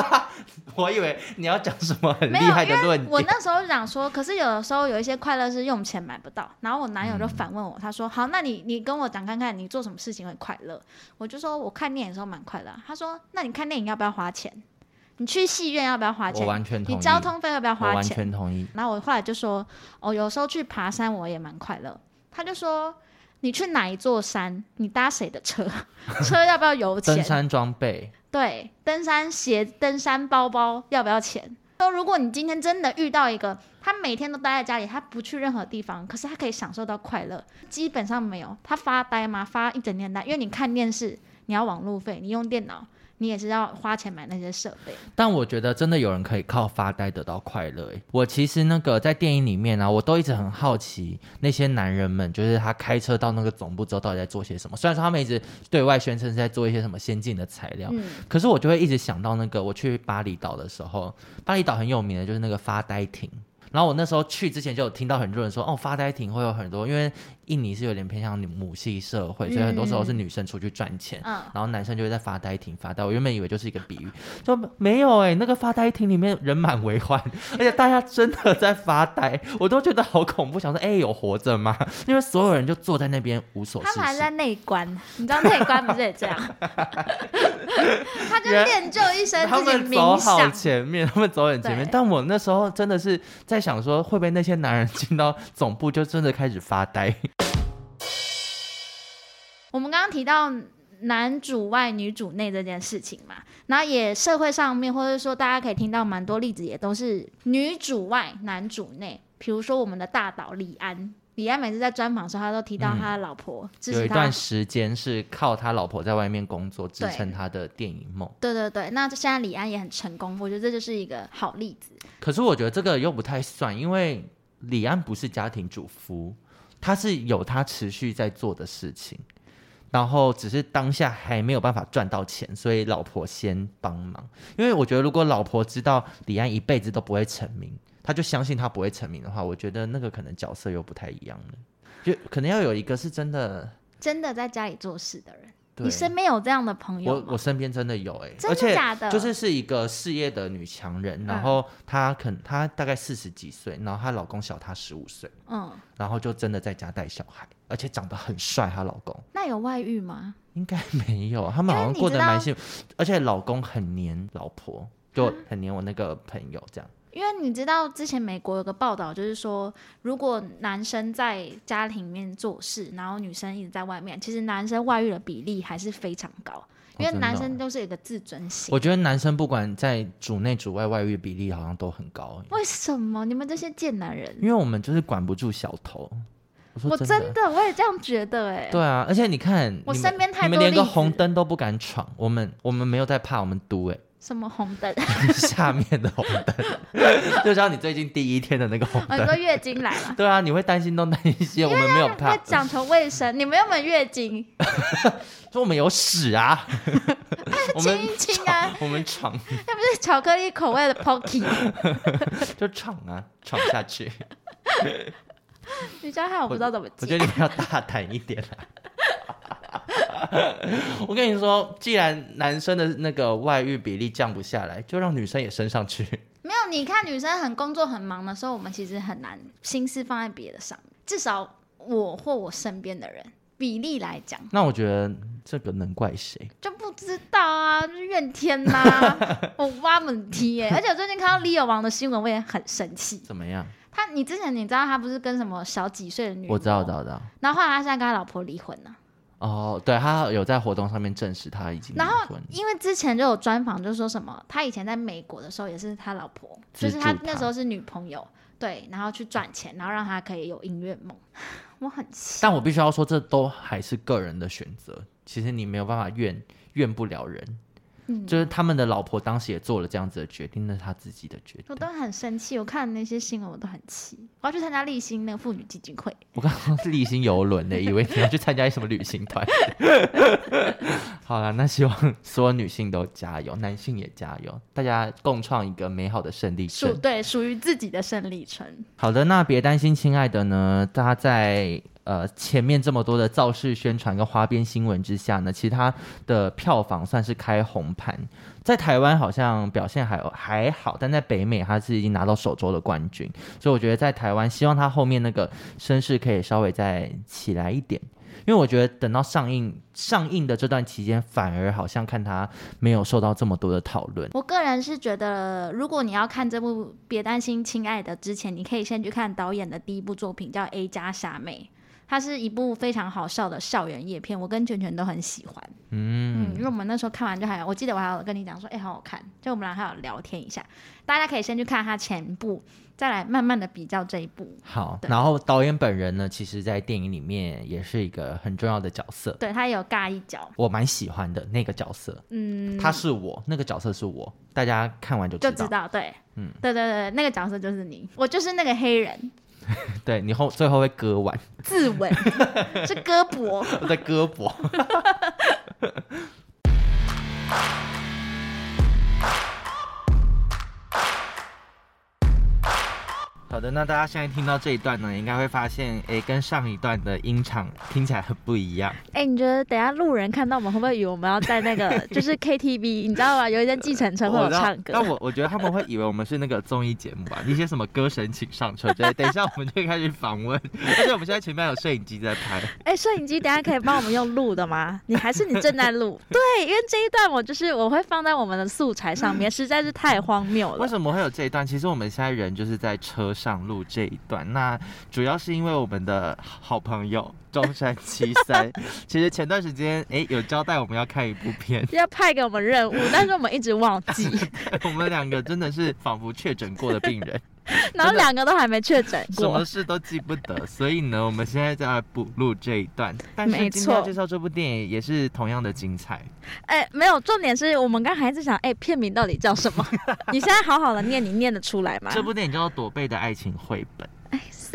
<laughs> 我以为你要讲什么很厉害的论点。我那时候想说，可是有的时候有一些快乐是用钱买不到。然后我男友就反问我，他说：“好，那你你跟我讲看看，你做什么事情会快乐？”我就说：“我看电影的时候蛮快乐。”他说：“那你看电影要不要花钱？”你去戏院要不要花钱？我完全同意。你交通费要不要花钱？我完全同意。然后我后来就说，哦，有时候去爬山我也蛮快乐。他就说，你去哪一座山？你搭谁的车？<laughs> 车要不要油钱？登山装备。对，登山鞋、登山包包要不要钱？说如果你今天真的遇到一个，他每天都待在家里，他不去任何地方，可是他可以享受到快乐，基本上没有。他发呆吗？发一整天呆，因为你看电视，你要网路费，你用电脑。你也是要花钱买那些设备，但我觉得真的有人可以靠发呆得到快乐。我其实那个在电影里面啊，我都一直很好奇那些男人们，就是他开车到那个总部之后到底在做些什么。虽然说他们一直对外宣称是在做一些什么先进的材料，嗯，可是我就会一直想到那个我去巴厘岛的时候，巴厘岛很有名的就是那个发呆亭。然后我那时候去之前就有听到很多人说，哦，发呆亭会有很多，因为。印尼是有点偏向母系社会，所以很多时候是女生出去赚钱，嗯，然后男生就会在发呆亭发呆。我原本以为就是一个比喻，就没有哎、欸，那个发呆亭里面人满为患，<laughs> 而且大家真的在发呆，我都觉得好恐怖，想说哎、欸，有活着吗？因为所有人就坐在那边无所事事。他们还在内观，你知道内观不是也这样？<laughs> 他就练就一身。他们走好前面，他们走很前面，但我那时候真的是在想说，会不会那些男人进到总部就真的开始发呆？我们刚刚提到男主外女主内这件事情嘛，然后也社会上面或者说大家可以听到蛮多例子，也都是女主外男主内。比如说我们的大导李安，李安每次在专访的时候，他都提到他的老婆，嗯、有一段时间是靠他老婆在外面工作支撑他的电影梦。对对对，那现在李安也很成功，我觉得这就是一个好例子。可是我觉得这个又不太算，因为李安不是家庭主夫，他是有他持续在做的事情。然后只是当下还没有办法赚到钱，所以老婆先帮忙。因为我觉得，如果老婆知道李安一辈子都不会成名，他就相信他不会成名的话，我觉得那个可能角色又不太一样了。就可能要有一个是真的，真的在家里做事的人。你身边有这样的朋友？我我身边真的有哎、欸，真的假的？就是是一个事业的女强人，然后她可能她大概四十几岁，然后她老公小她十五岁，嗯，然后就真的在家带小孩，而且长得很帅，她老公。那有外遇吗？应该没有，他们好像过得蛮幸福，而且老公很黏老婆，就很黏我那个朋友这样。因为你知道，之前美国有个报道，就是说，如果男生在家庭里面做事，然后女生一直在外面，其实男生外遇的比例还是非常高。因为男生都是有一个自尊心。我觉得男生不管在主内主外，外遇比例好像都很高。为什么？你们这些贱男人？因为我们就是管不住小偷。我，我真的，我也这样觉得哎。对啊，而且你看，我身边太多你们连个红灯都不敢闯，我们我们没有在怕，我们赌哎。什么红灯？<laughs> 下面的红灯，<laughs> 就像你最近第一天的那个红灯。很多月经来了。对啊，你会担心东担心西，我们没有怕。讲求卫生，你们有没有月经？<laughs> 说我们有屎啊！亲一亲啊！我们闯。那不是巧克力口味的 Pocky？就闯啊，闯下去。你这样害我不知道怎么接。我觉得你们要大胆一点啊。<laughs> 我跟你说，既然男生的那个外遇比例降不下来，就让女生也升上去。没有，你看女生很工作很忙的时候，我们其实很难心思放在别的上面。至少我或我身边的人比例来讲，那我觉得这个能怪谁？就不知道啊，就是怨天呐、啊。<laughs> 我挖门踢耶！而且我最近看到 Leo 王的新闻，我也很生气。怎么样？他，你之前你知道他不是跟什么小几岁的女？我知道，知道，知道。然后后来他现在跟他老婆离婚了。哦，对，他有在活动上面证实他已经。然后因为之前就有专访，就说什么他以前在美国的时候也是他老婆，就是他那时候是女朋友，对，然后去赚钱，然后让他可以有音乐梦。<laughs> 我很气，但我必须要说，这都还是个人的选择。其实你没有办法怨怨不了人。嗯，就是他们的老婆当时也做了这样子的决定，那是他自己的决定。我都很生气，我看那些新闻我都很气。我要去参加立新那个妇女基金会。我刚刚是立新游轮呢，以为你要去参加什么旅行团。<laughs> 好了，那希望所有女性都加油，男性也加油，大家共创一个美好的胜利程。对，属于自己的胜利程。好的，那别担心，亲爱的呢，大家在。呃，前面这么多的造势宣传跟花边新闻之下呢，其他的票房算是开红盘，在台湾好像表现还还好，但在北美他是已经拿到首周的冠军，所以我觉得在台湾，希望他后面那个声势可以稍微再起来一点，因为我觉得等到上映上映的这段期间，反而好像看他没有受到这么多的讨论。我个人是觉得，如果你要看这部《别担心，亲爱的》之前，你可以先去看导演的第一部作品，叫《A 加傻妹》。它是一部非常好笑的校园夜片，我跟全全都很喜欢。嗯，嗯，因为我们那时候看完就还有，我记得我还有跟你讲说，哎、欸，好好看。就我们俩还有聊天一下，大家可以先去看他前部，再来慢慢的比较这一部。好，然后导演本人呢，其实在电影里面也是一个很重要的角色。对，他也有尬一角，我蛮喜欢的那个角色。嗯，他是我，那个角色是我，大家看完就知道。就知道，对，嗯，对对对，那个角色就是你，我就是那个黑人。<laughs> 对，你后最后会割腕，自刎。<laughs> 是割脖，我在胳膊。好好的，那大家现在听到这一段呢，应该会发现，哎，跟上一段的音场听起来很不一样。哎，你觉得等下路人看到我们会不会以为我们要在那个 <laughs> 就是 KTV，你知道吗？有一间计程车会有唱歌。那我我觉得他们会以为我们是那个综艺节目吧？一些什么歌神请上车之类。<laughs> 等一下我们就开始访问，而且我们现在前面有摄影机在拍。哎，摄影机等下可以帮我们用录的吗？你还是你正在录？<laughs> 对，因为这一段我就是我会放在我们的素材上面，实在是太荒谬了。为什么会有这一段？其实我们现在人就是在车上录这一段，那主要是因为我们的好朋友 <laughs> 中山七三，其实前段时间哎有交代我们要看一部片，要派给我们任务，但是我们一直忘记。<laughs> 我们两个真的是仿佛确诊过的病人。<laughs> 然后两个都还没确诊过，什么事都记不得，所以呢，我们现在在补录这一段。但是今天要介绍这部电影也是同样的精彩。哎，没有，重点是我们刚还在想，哎，片名到底叫什么？<laughs> 你现在好好的念，你念得出来吗？这部电影叫做《躲贝的爱情绘本》。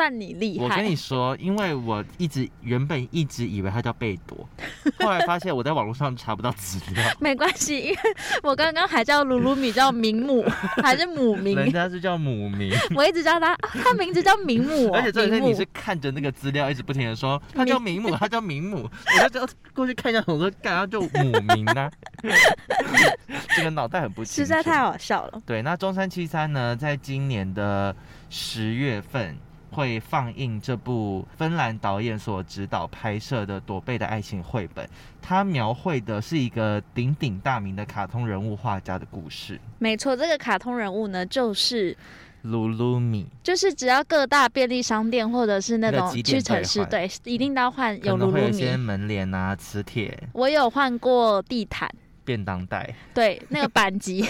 算你厉害！我跟你说，因为我一直原本一直以为他叫贝朵，后来发现我在网络上查不到资料。<laughs> 没关系，因为我刚刚还叫鲁鲁米叫名母还是母名？人家是叫母名，<laughs> 我一直叫他，他名字叫名母。而且这天你是看着那个资料，一直不停的说他叫名母，他叫名母，我就过去看一下，我说干啥就母名呢？<laughs> 这个脑袋很不清，实在太好笑了。对，那中山七三呢，在今年的十月份。会放映这部芬兰导演所指导拍摄的《躲贝的爱情绘本》，它描绘的是一个鼎鼎大名的卡通人物画家的故事。没错，这个卡通人物呢，就是鲁鲁米，就是只要各大便利商店或者是那种屈臣氏，对，一定都要换有鲁鲁米。可能会有些门帘啊、磁铁。我有换过地毯。便当袋，对，那个板级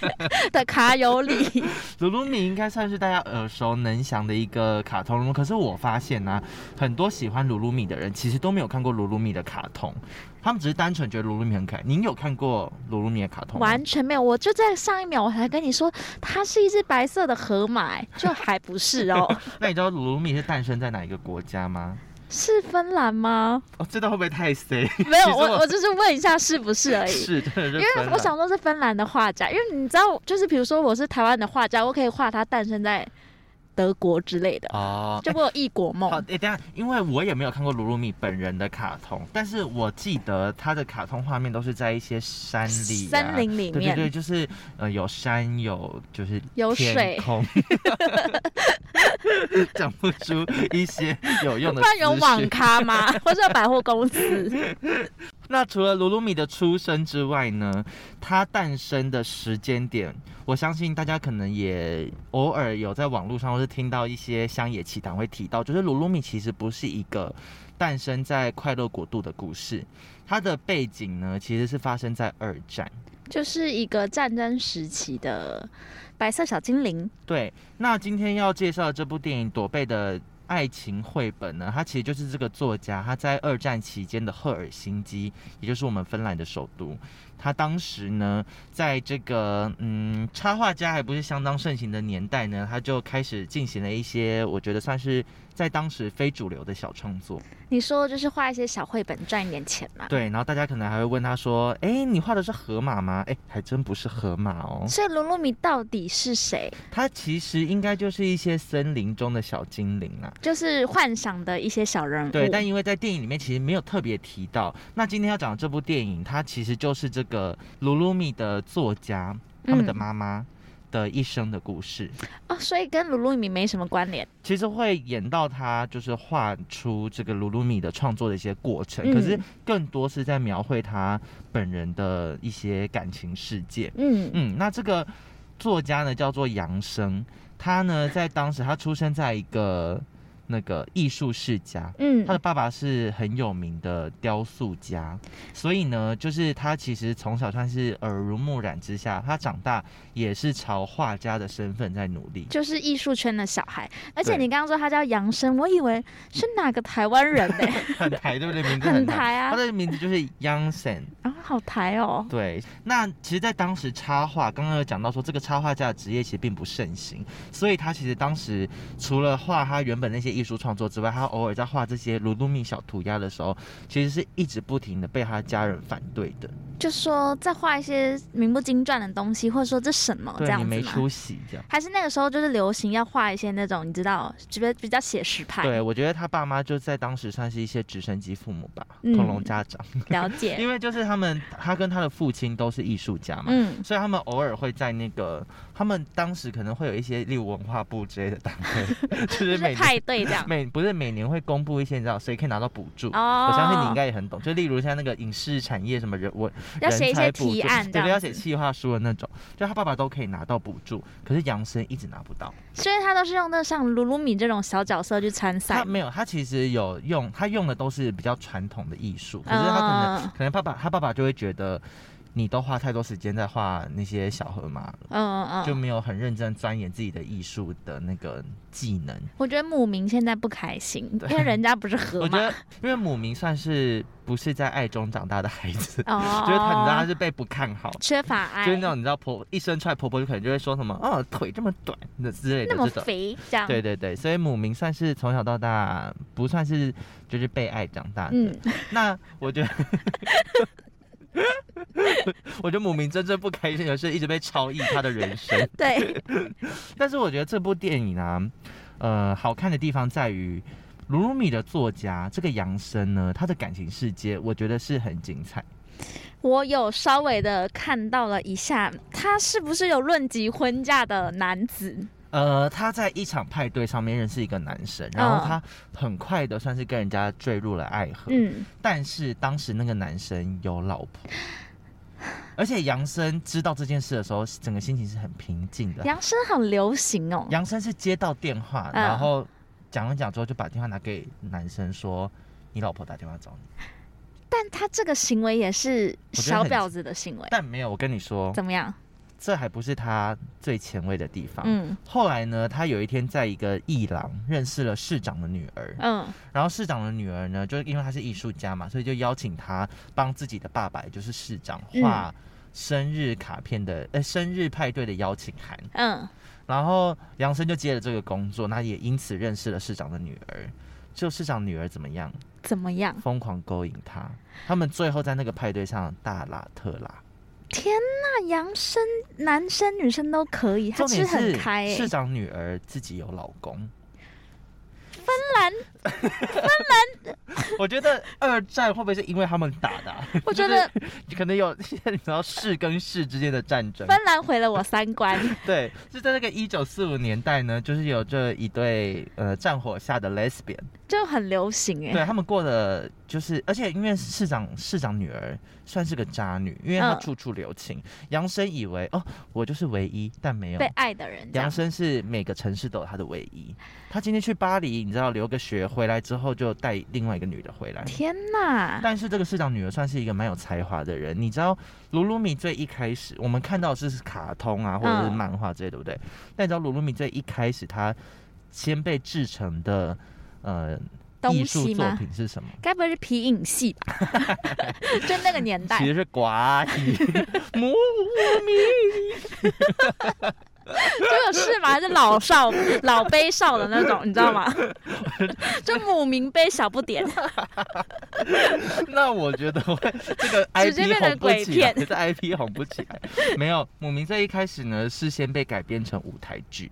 <laughs> 的卡友里，鲁鲁米应该算是大家耳熟能详的一个卡通人物。可是我发现呢、啊，很多喜欢鲁鲁米的人其实都没有看过鲁鲁米的卡通，他们只是单纯觉得鲁鲁米很可爱。您有看过鲁鲁米的卡通？完全没有，我就在上一秒我还跟你说，它是一只白色的河马，就还不是哦。<laughs> 那你知道鲁鲁米是诞生在哪一个国家吗？是芬兰吗？哦，这道会不会太 C？<laughs> 没有，我我就是问一下是不是而已。<laughs> 是，的，因为我想说是芬兰的画家，因为你知道，就是比如说我是台湾的画家，我可以画他诞生在。德国之类的哦，就会有异国梦。好，哎，等下，因为我也没有看过鲁鲁米本人的卡通，但是我记得他的卡通画面都是在一些山里、啊、森林里面，对对对，就是呃有山有就是有水空，<laughs> 讲不出一些有用的。<laughs> 不然有网咖吗？或者有百货公司？<laughs> 那除了鲁鲁米的出生之外呢，它诞生的时间点，我相信大家可能也偶尔有在网络上或是听到一些乡野奇谈会提到，就是鲁鲁米其实不是一个诞生在快乐国度的故事，它的背景呢其实是发生在二战，就是一个战争时期的白色小精灵。对，那今天要介绍这部电影《躲贝的》爱情绘本呢，它其实就是这个作家他在二战期间的赫尔辛基，也就是我们芬兰的首都。他当时呢，在这个嗯插画家还不是相当盛行的年代呢，他就开始进行了一些我觉得算是在当时非主流的小创作。你说就是画一些小绘本赚一点钱嘛？对，然后大家可能还会问他说：“哎、欸，你画的是河马吗？”哎、欸，还真不是河马哦。所以噜噜米到底是谁？他其实应该就是一些森林中的小精灵啊，就是幻想的一些小人物。对，但因为在电影里面其实没有特别提到。那今天要讲的这部电影，它其实就是这个噜噜米的作家他们的妈妈。嗯的一生的故事哦，所以跟鲁鲁米没什么关联。其实会演到他就是画出这个鲁鲁米的创作的一些过程，嗯，可是更多是在描绘他本人的一些感情世界。嗯嗯，那这个作家呢叫做杨生，他呢在当时他出生在一个。那个艺术世家，嗯，他的爸爸是很有名的雕塑家，所以呢，就是他其实从小算是耳濡目染之下，他长大也是朝画家的身份在努力，就是艺术圈的小孩。而且你刚刚说他叫杨生，我以为是哪个台湾人呢？<laughs> 很台对不对？名字很台，很台啊，他的名字就是杨生啊，好台哦。对，那其实，在当时插画，刚刚有讲到说，这个插画家的职业其实并不盛行，所以他其实当时除了画他原本那些。艺术创作之外，他偶尔在画这些噜噜米小涂鸦的时候，其实是一直不停的被他家人反对的。就说在画一些名不经传的东西，或者说这什么这样子，你没出息这样。还是那个时候就是流行要画一些那种你知道，觉得比较写实派。对，我觉得他爸妈就在当时算是一些直升机父母吧，嗯、恐龙家长。了解。<laughs> 因为就是他们，他跟他的父亲都是艺术家嘛，嗯，所以他们偶尔会在那个，他们当时可能会有一些例如文化部之类的单位，<laughs> 就是每派对这样，每 <laughs> 不是每年会公布一些你知道谁可以拿到补助。哦。我相信你应该也很懂，就例如像那个影视产业什么人文。要写一些提案，对，要写企划书的那种，就他爸爸都可以拿到补助，可是杨森一直拿不到，所以他都是用那像鲁鲁米这种小角色去参赛。他没有，他其实有用，他用的都是比较传统的艺术，可是他可能、嗯、可能爸爸他爸爸就会觉得。你都花太多时间在画那些小河马了，嗯嗯嗯，就没有很认真钻研自己的艺术的那个技能。我觉得母明现在不开心，因为人家不是河马。我觉得，因为母明算是不是在爱中长大的孩子，哦，<laughs> 就是他，你知道他是被不看好，缺乏爱，就是那种你知道婆一生出来，婆婆就可能就会说什么，哦，腿这么短的之类的，那么肥这样。对对对，所以母明算是从小到大不算是就是被爱长大的。嗯，<laughs> 那我觉得。<laughs> 我觉得姆明真正不开心的是，一直被超译他的人生。<laughs> 对，<laughs> 但是我觉得这部电影啊，呃，好看的地方在于，鲁鲁米的作家这个杨生呢，他的感情世界，我觉得是很精彩。我有稍微的看到了一下，他是不是有论及婚嫁的男子？呃，他在一场派对上面认识一个男生，然后他很快的算是跟人家坠入了爱河。嗯，但是当时那个男生有老婆，而且杨森知道这件事的时候，整个心情是很平静的。杨森很流行哦。杨森是接到电话，然后讲了讲之后，就把电话拿给男生说：“你老婆打电话找你。”但他这个行为也是小婊子的行为。但没有，我跟你说，怎么样？这还不是他最前卫的地方。嗯，后来呢，他有一天在一个艺廊认识了市长的女儿。嗯，然后市长的女儿呢，就是因为她是艺术家嘛，所以就邀请他帮自己的爸爸，也就是市长画生日卡片的，呃，生日派对的邀请函。嗯，然后杨生就接了这个工作，那也因此认识了市长的女儿。就市长女儿怎么样？怎么样？疯狂勾引他，他们最后在那个派对上大拉特拉。天呐，杨生男生女生都可以，他吃很开。市长女儿自己有老公。芬兰，芬兰，我觉得二战会不会是因为他们打的、啊？我觉得可能有，<laughs> 你知道市跟市之间的战争。芬兰毁了我三观。<laughs> 对，是在那个一九四五年代呢，就是有这一对呃战火下的 lesbian，就很流行哎。对，他们过的就是，而且因为市长市长女儿算是个渣女，因为她处处留情。杨、嗯、生以为哦，我就是唯一，但没有被爱的人。杨生是每个城市都有他的唯一。他今天去巴黎，你知道留个学回来之后就带另外一个女的回来。天哪！但是这个市长女儿算是一个蛮有才华的人。你知道鲁鲁米最一开始我们看到的是卡通啊，或者是漫画之类，对不对？但你知道鲁鲁米最一开始他先被制成的呃艺术作品是什么？该不会是皮影戏吧？<laughs> 就那个年代，其实是寡姨 <laughs> 母咪。<laughs> 就有事吗？还是老少老悲少的那种，你知道吗？<laughs> 就母明悲小不点。<laughs> 那我觉得会这个 IP 红不起来，这 IP 红不起来。没有母明在一开始呢，是先被改编成舞台剧，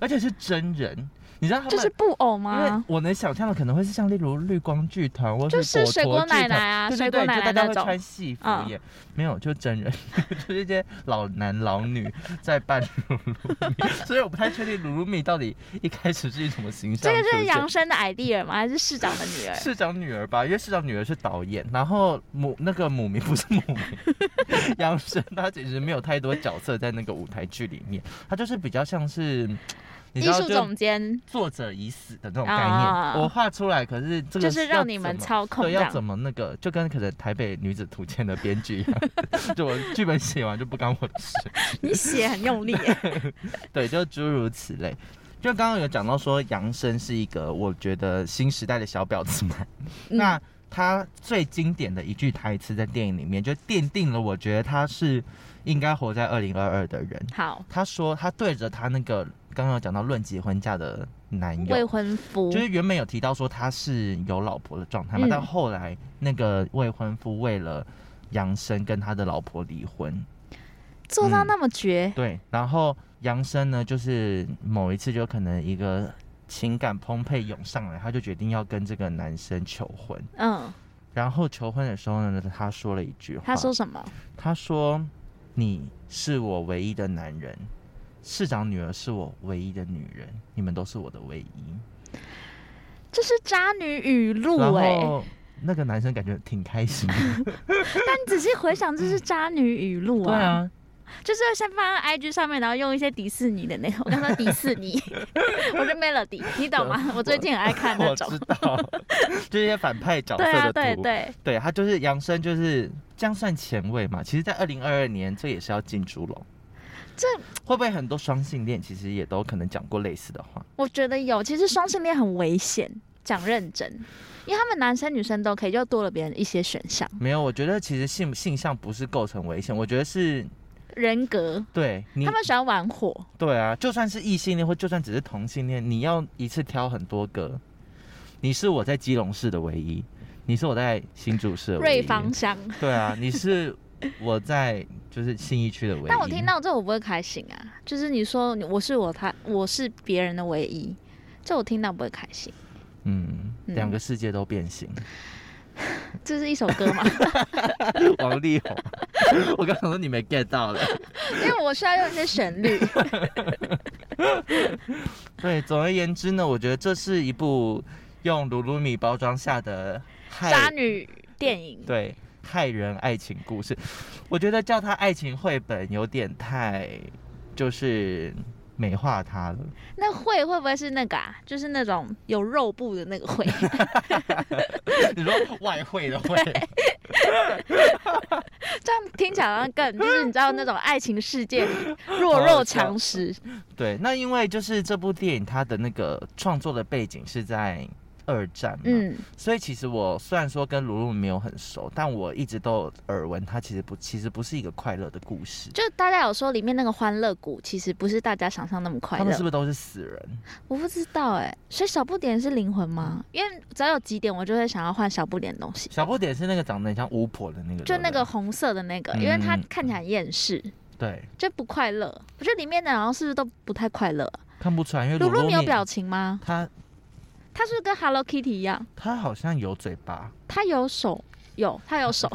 而且是真人。你知道他们就是布偶吗？因为我能想象的可能会是像例如绿光剧团，或是水果奶奶啊，对对对，就大家会穿戏服耶，没有，就真人，<laughs> 就是一些老男老女在扮露露米，<laughs> 所以我不太确定露露米到底一开始是一什么形象。这个是杨生的 idea 吗？还是市长的女儿？<laughs> 市长女儿吧，因为市长女儿是导演，然后母那个母名不是母名，杨生他其实没有太多角色在那个舞台剧里面，他就是比较像是。艺术总监，作者已死的那种概念，哦、我画出来，可是这个就是让你们操控，对，要怎么那个，就跟可能台北女子图鉴的编剧一样，<laughs> 就我剧本写完就不干我的事。<laughs> 你写很用力，<laughs> 对，就诸如此类。就刚刚有讲到说杨生是一个我觉得新时代的小婊子嘛，嗯、那他最经典的一句台词在电影里面就奠定了，我觉得他是应该活在二零二二的人。好，他说他对着他那个。刚刚有讲到论结婚嫁的男友。未婚夫，就是原本有提到说他是有老婆的状态嘛，嗯、但后来那个未婚夫为了杨生跟他的老婆离婚，做到那么绝、嗯，对，然后杨生呢，就是某一次就可能一个情感澎湃涌上来，他就决定要跟这个男生求婚，嗯，然后求婚的时候呢，他说了一句话，他说什么？他说：“你是我唯一的男人。”市长女儿是我唯一的女人，你们都是我的唯一。这是渣女语录哎、欸，那个男生感觉挺开心的。<laughs> 但你仔细回想，这是渣女语录啊。对啊，就是先放在 IG 上面，然后用一些迪士尼的那种。我刚说迪士尼，<laughs> 我是 Melody，你懂吗？我最近很爱看那种。我知道，<laughs> 就一些反派角色的图。对啊，对对对，他就是杨生，就是这样算前卫嘛？其实，在二零二二年，这也是要进猪笼。这会不会很多双性恋其实也都可能讲过类似的话？我觉得有，其实双性恋很危险，讲认真，因为他们男生女生都可以，就多了别人一些选项。没有，我觉得其实性性向不是构成危险，我觉得是人格。对，他们喜欢玩火。对啊，就算是异性恋或就算只是同性恋，你要一次挑很多个。你是我在基隆市的唯一，你是我在新竹市的唯一。瑞芳乡。对啊，你是。<laughs> 我在就是信义区的唯一，但我听到这我不会开心啊。就是你说我是我他我是别人的唯一，这我听到不会开心。嗯，两个世界都变形。<laughs> 这是一首歌吗？<laughs> 王力宏，我刚刚说你没 get 到了，因为我需要用一些旋律。对，总而言之呢，我觉得这是一部用鲁鲁米包装下的渣女电影。对。害人爱情故事，我觉得叫它爱情绘本有点太，就是美化它了。那绘会不会是那个啊？就是那种有肉布的那个绘？<laughs> 你说外汇的绘？<laughs> 这样听起来好像更就是你知道那种爱情世界里弱肉强食。对，那因为就是这部电影它的那个创作的背景是在。二战嘛，嗯，所以其实我虽然说跟露露没有很熟，但我一直都有耳闻，它其实不，其实不是一个快乐的故事。就大家有说里面那个欢乐谷，其实不是大家想象那么快乐。他们是不是都是死人？我不知道哎、欸，所以小不点是灵魂吗？嗯、因为只要有几点，我就会想要换小不点的东西。小不点是那个长得很像巫婆的那个，就那个红色的那个，嗯、因为它看起来厌世，对，就不快乐。我觉得里面的好像是不是都不太快乐？看不出来，因为鲁鲁没有表情吗？他。他是不是跟 Hello Kitty 一样？他好像有嘴巴，他有手，有他有手。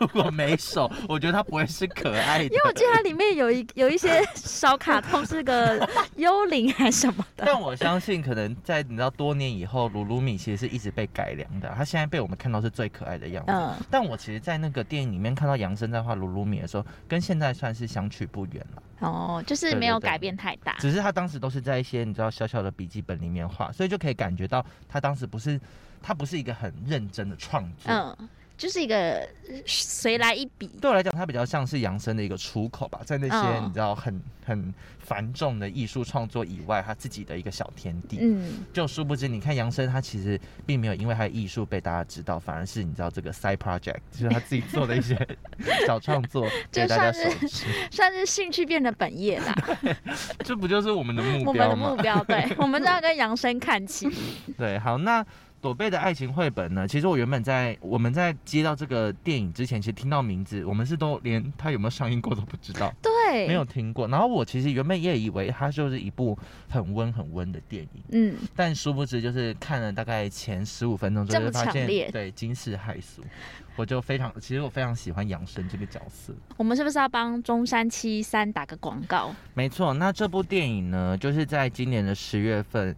如果没手，我觉得他不会是可爱的。因为我记得它里面有一有一些小卡通，是个幽灵还是什么的。但我相信，可能在你知道多年以后，鲁鲁米其实是一直被改良的。他现在被我们看到是最可爱的样子。嗯。但我其实，在那个电影里面看到杨生在画鲁鲁米的时候，跟现在算是相去不远了。哦，就是没有改变太大，只是他当时都是在一些你知道小小的笔记本里面画，所以就可以感觉到他当时不是他不是一个很认真的创作。嗯。就是一个随来一笔，对我来讲，它比较像是杨生的一个出口吧，在那些你知道很很繁重的艺术创作以外，他自己的一个小天地。嗯，就殊不知，你看杨生他其实并没有因为他的艺术被大家知道，反而是你知道这个 side project，就是他自己做的一些小创作，就大家，算是兴趣变得本业啦。这不就是我们的目标吗？我们的目标，对，我们都要跟杨生看齐。对，好，那。朵贝的爱情绘本呢？其实我原本在我们在接到这个电影之前，其实听到名字，我们是都连它有没有上映过都不知道，对，没有听过。然后我其实原本也以为它就是一部很温很温的电影，嗯，但殊不知就是看了大概前十五分钟之后，就发现对惊世骇俗，我就非常，其实我非常喜欢杨生这个角色。我们是不是要帮中山七三打个广告？没错，那这部电影呢，就是在今年的十月份。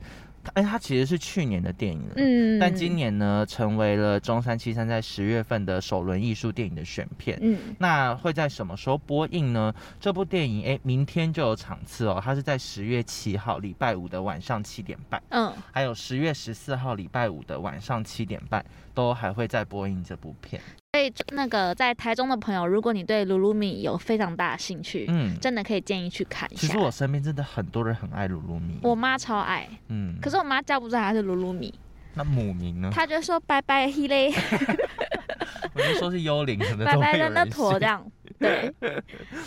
哎，它其实是去年的电影了，嗯，但今年呢，成为了中山七三在十月份的首轮艺术电影的选片，嗯，那会在什么时候播映呢？这部电影，哎，明天就有场次哦，它是在十月七号礼拜五的晚上七点半，嗯，还有十月十四号礼拜五的晚上七点半，都还会再播映这部片。所以那个在台中的朋友，如果你对鲁鲁米有非常大的兴趣，嗯，真的可以建议去看一下。其实我身边真的很多人很爱鲁鲁米，我妈超爱，嗯，可是我妈叫不出来她是鲁鲁米，那母名呢？她就说拜拜嘿嘞，<laughs> 我就说是幽灵，可能拜拜的那坨这样。<laughs> 对，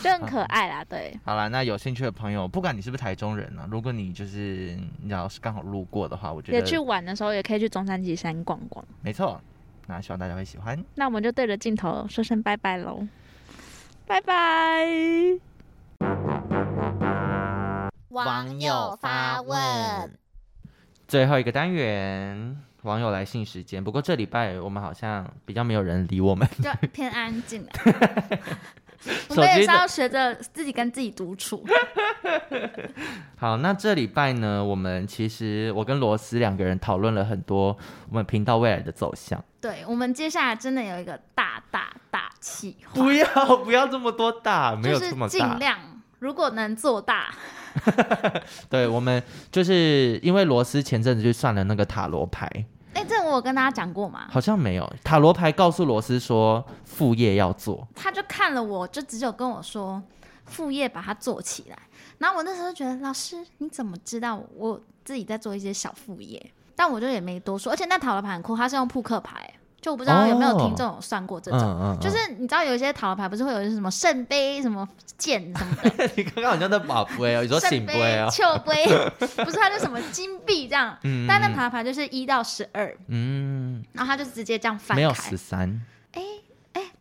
就很可爱啦。对，好啦，那有兴趣的朋友，不管你是不是台中人呢、啊，如果你就是你要是刚好路过的话，我觉得也去玩的时候也可以去中山纪山逛逛。没错，那希望大家会喜欢。那我们就对着镜头说声拜拜喽，拜拜。网友发问，最后一个单元。网友来信时间，不过这礼拜我们好像比较没有人理我们，就偏安静。<laughs> <laughs> 我们也是要学着自己跟自己独处。<laughs> 好，那这礼拜呢，我们其实我跟罗斯两个人讨论了很多我们频道未来的走向。对，我们接下来真的有一个大大大计划。不要不要这么多大，没有这么大。尽量，如果能做大。<laughs> 对，我们就是因为罗斯前阵子去算了那个塔罗牌。哎，这我有跟大家讲过吗？好像没有。塔罗牌告诉罗斯说副业要做，他就看了我，就只有跟我说副业把它做起来。然后我那时候就觉得，老师你怎么知道我自己在做一些小副业？但我就也没多说。而且那塔罗牌很酷，它是用扑克牌。就我不知道有没有听众有算过这种，哦嗯嗯嗯、就是你知道有一些塔罗牌不是会有什么圣杯、什么剑什么的？<laughs> 你刚刚好像在把杯哦，你说 <laughs> 圣杯啊、秋杯，不是它就什么金币这样？嗯、但那塔罗牌就是一到十二，嗯，然后它就直接这样翻开，没有十三。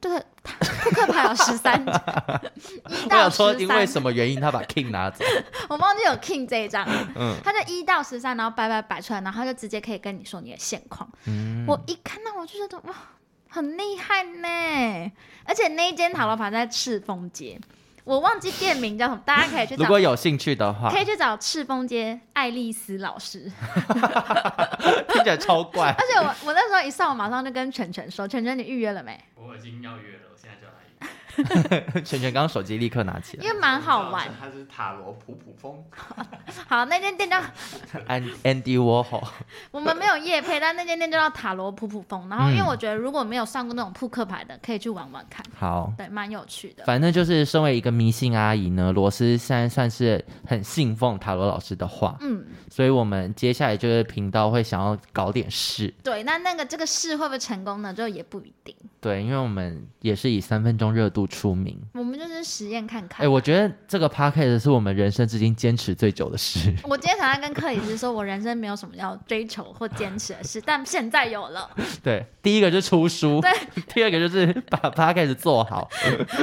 对，扑克牌有十三，<laughs> 一到十三。我想说，因为什么原因他把 king 拿走？<laughs> 我忘记有 king 这一张，嗯，他就一到十三，然后摆摆摆出来，然后他就直接可以跟你说你的现况。嗯，我一看到我就觉得哇，很厉害呢！而且那一间塔罗牌在赤峰街。我忘记店名叫什么，大家可以去找。如果有兴趣的话，可以去找赤峰街爱丽丝老师。<laughs> 听起来超怪。而且我我那时候一上，我马上就跟全全说：“全全，你预约了没？”我已经要约了，我现在就来。<laughs> 全全刚刚手机立刻拿起来，因为蛮好玩。它是塔罗普普风。<laughs> 好，那间店叫 <laughs> Andy Warhol。我们没有夜配，但那间店就叫塔罗普普风。然后，因为我觉得如果没有上过那种扑克牌的，可以去玩玩看。好，对，蛮有趣的。反正就是身为一个迷信阿姨呢，罗斯现在算是很信奉塔罗老师的话。嗯，所以我们接下来就是频道会想要搞点事。对，那那个这个事会不会成功呢？就也不一定。对，因为我们也是以三分钟热度出名，我们就是实验看看。哎、欸，我觉得这个 podcast 是我们人生至今坚持最久的事。<laughs> 我今天早上跟克里斯说，我人生没有什么要追求或坚持的事，但现在有了。<laughs> 对，第一个就是出书，对，第二个就是把 podcast 做好。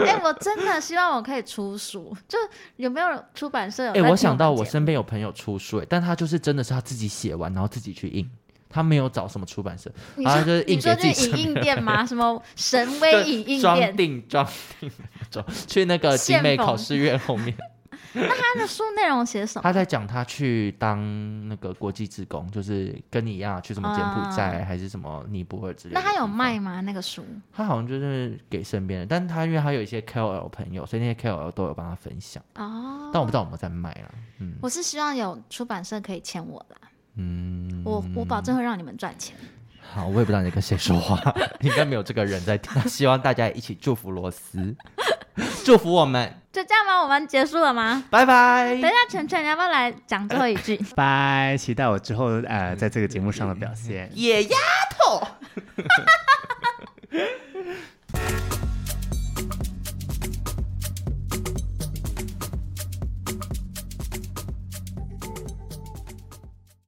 哎、欸，我真的希望我可以出书，就有没有出版社有？哎、欸，我想到我身边有朋友出书，但他就是真的是他自己写完，然后自己去印。他没有找什么出版社，然后就是印给自己。你说影印店吗？<laughs> 什么神威影印店？装订装订，走去那个 <laughs> 集美考试院后面。<laughs> 那他的书内容写什么？他在讲他去当那个国际职工，就是跟你一样去什么柬埔寨、啊、还是什么尼泊尔之类的。那他有卖吗？那个书？他好像就是给身边的，但他因为他有一些 KOL 朋友，所以那些 KOL 都有帮他分享。哦。但我不知道有没有在卖了。嗯。我是希望有出版社可以签我啦。嗯，我我保证会让你们赚钱。好，我也不知道你跟谁说话，<laughs> 应该没有这个人在听。<laughs> 希望大家一起祝福罗斯，<laughs> 祝福我们。就这样吗？我们结束了吗？拜拜。等一下，晨晨，你要不要来讲最后一句？拜，期待我之后呃，在这个节目上的表现。野丫头。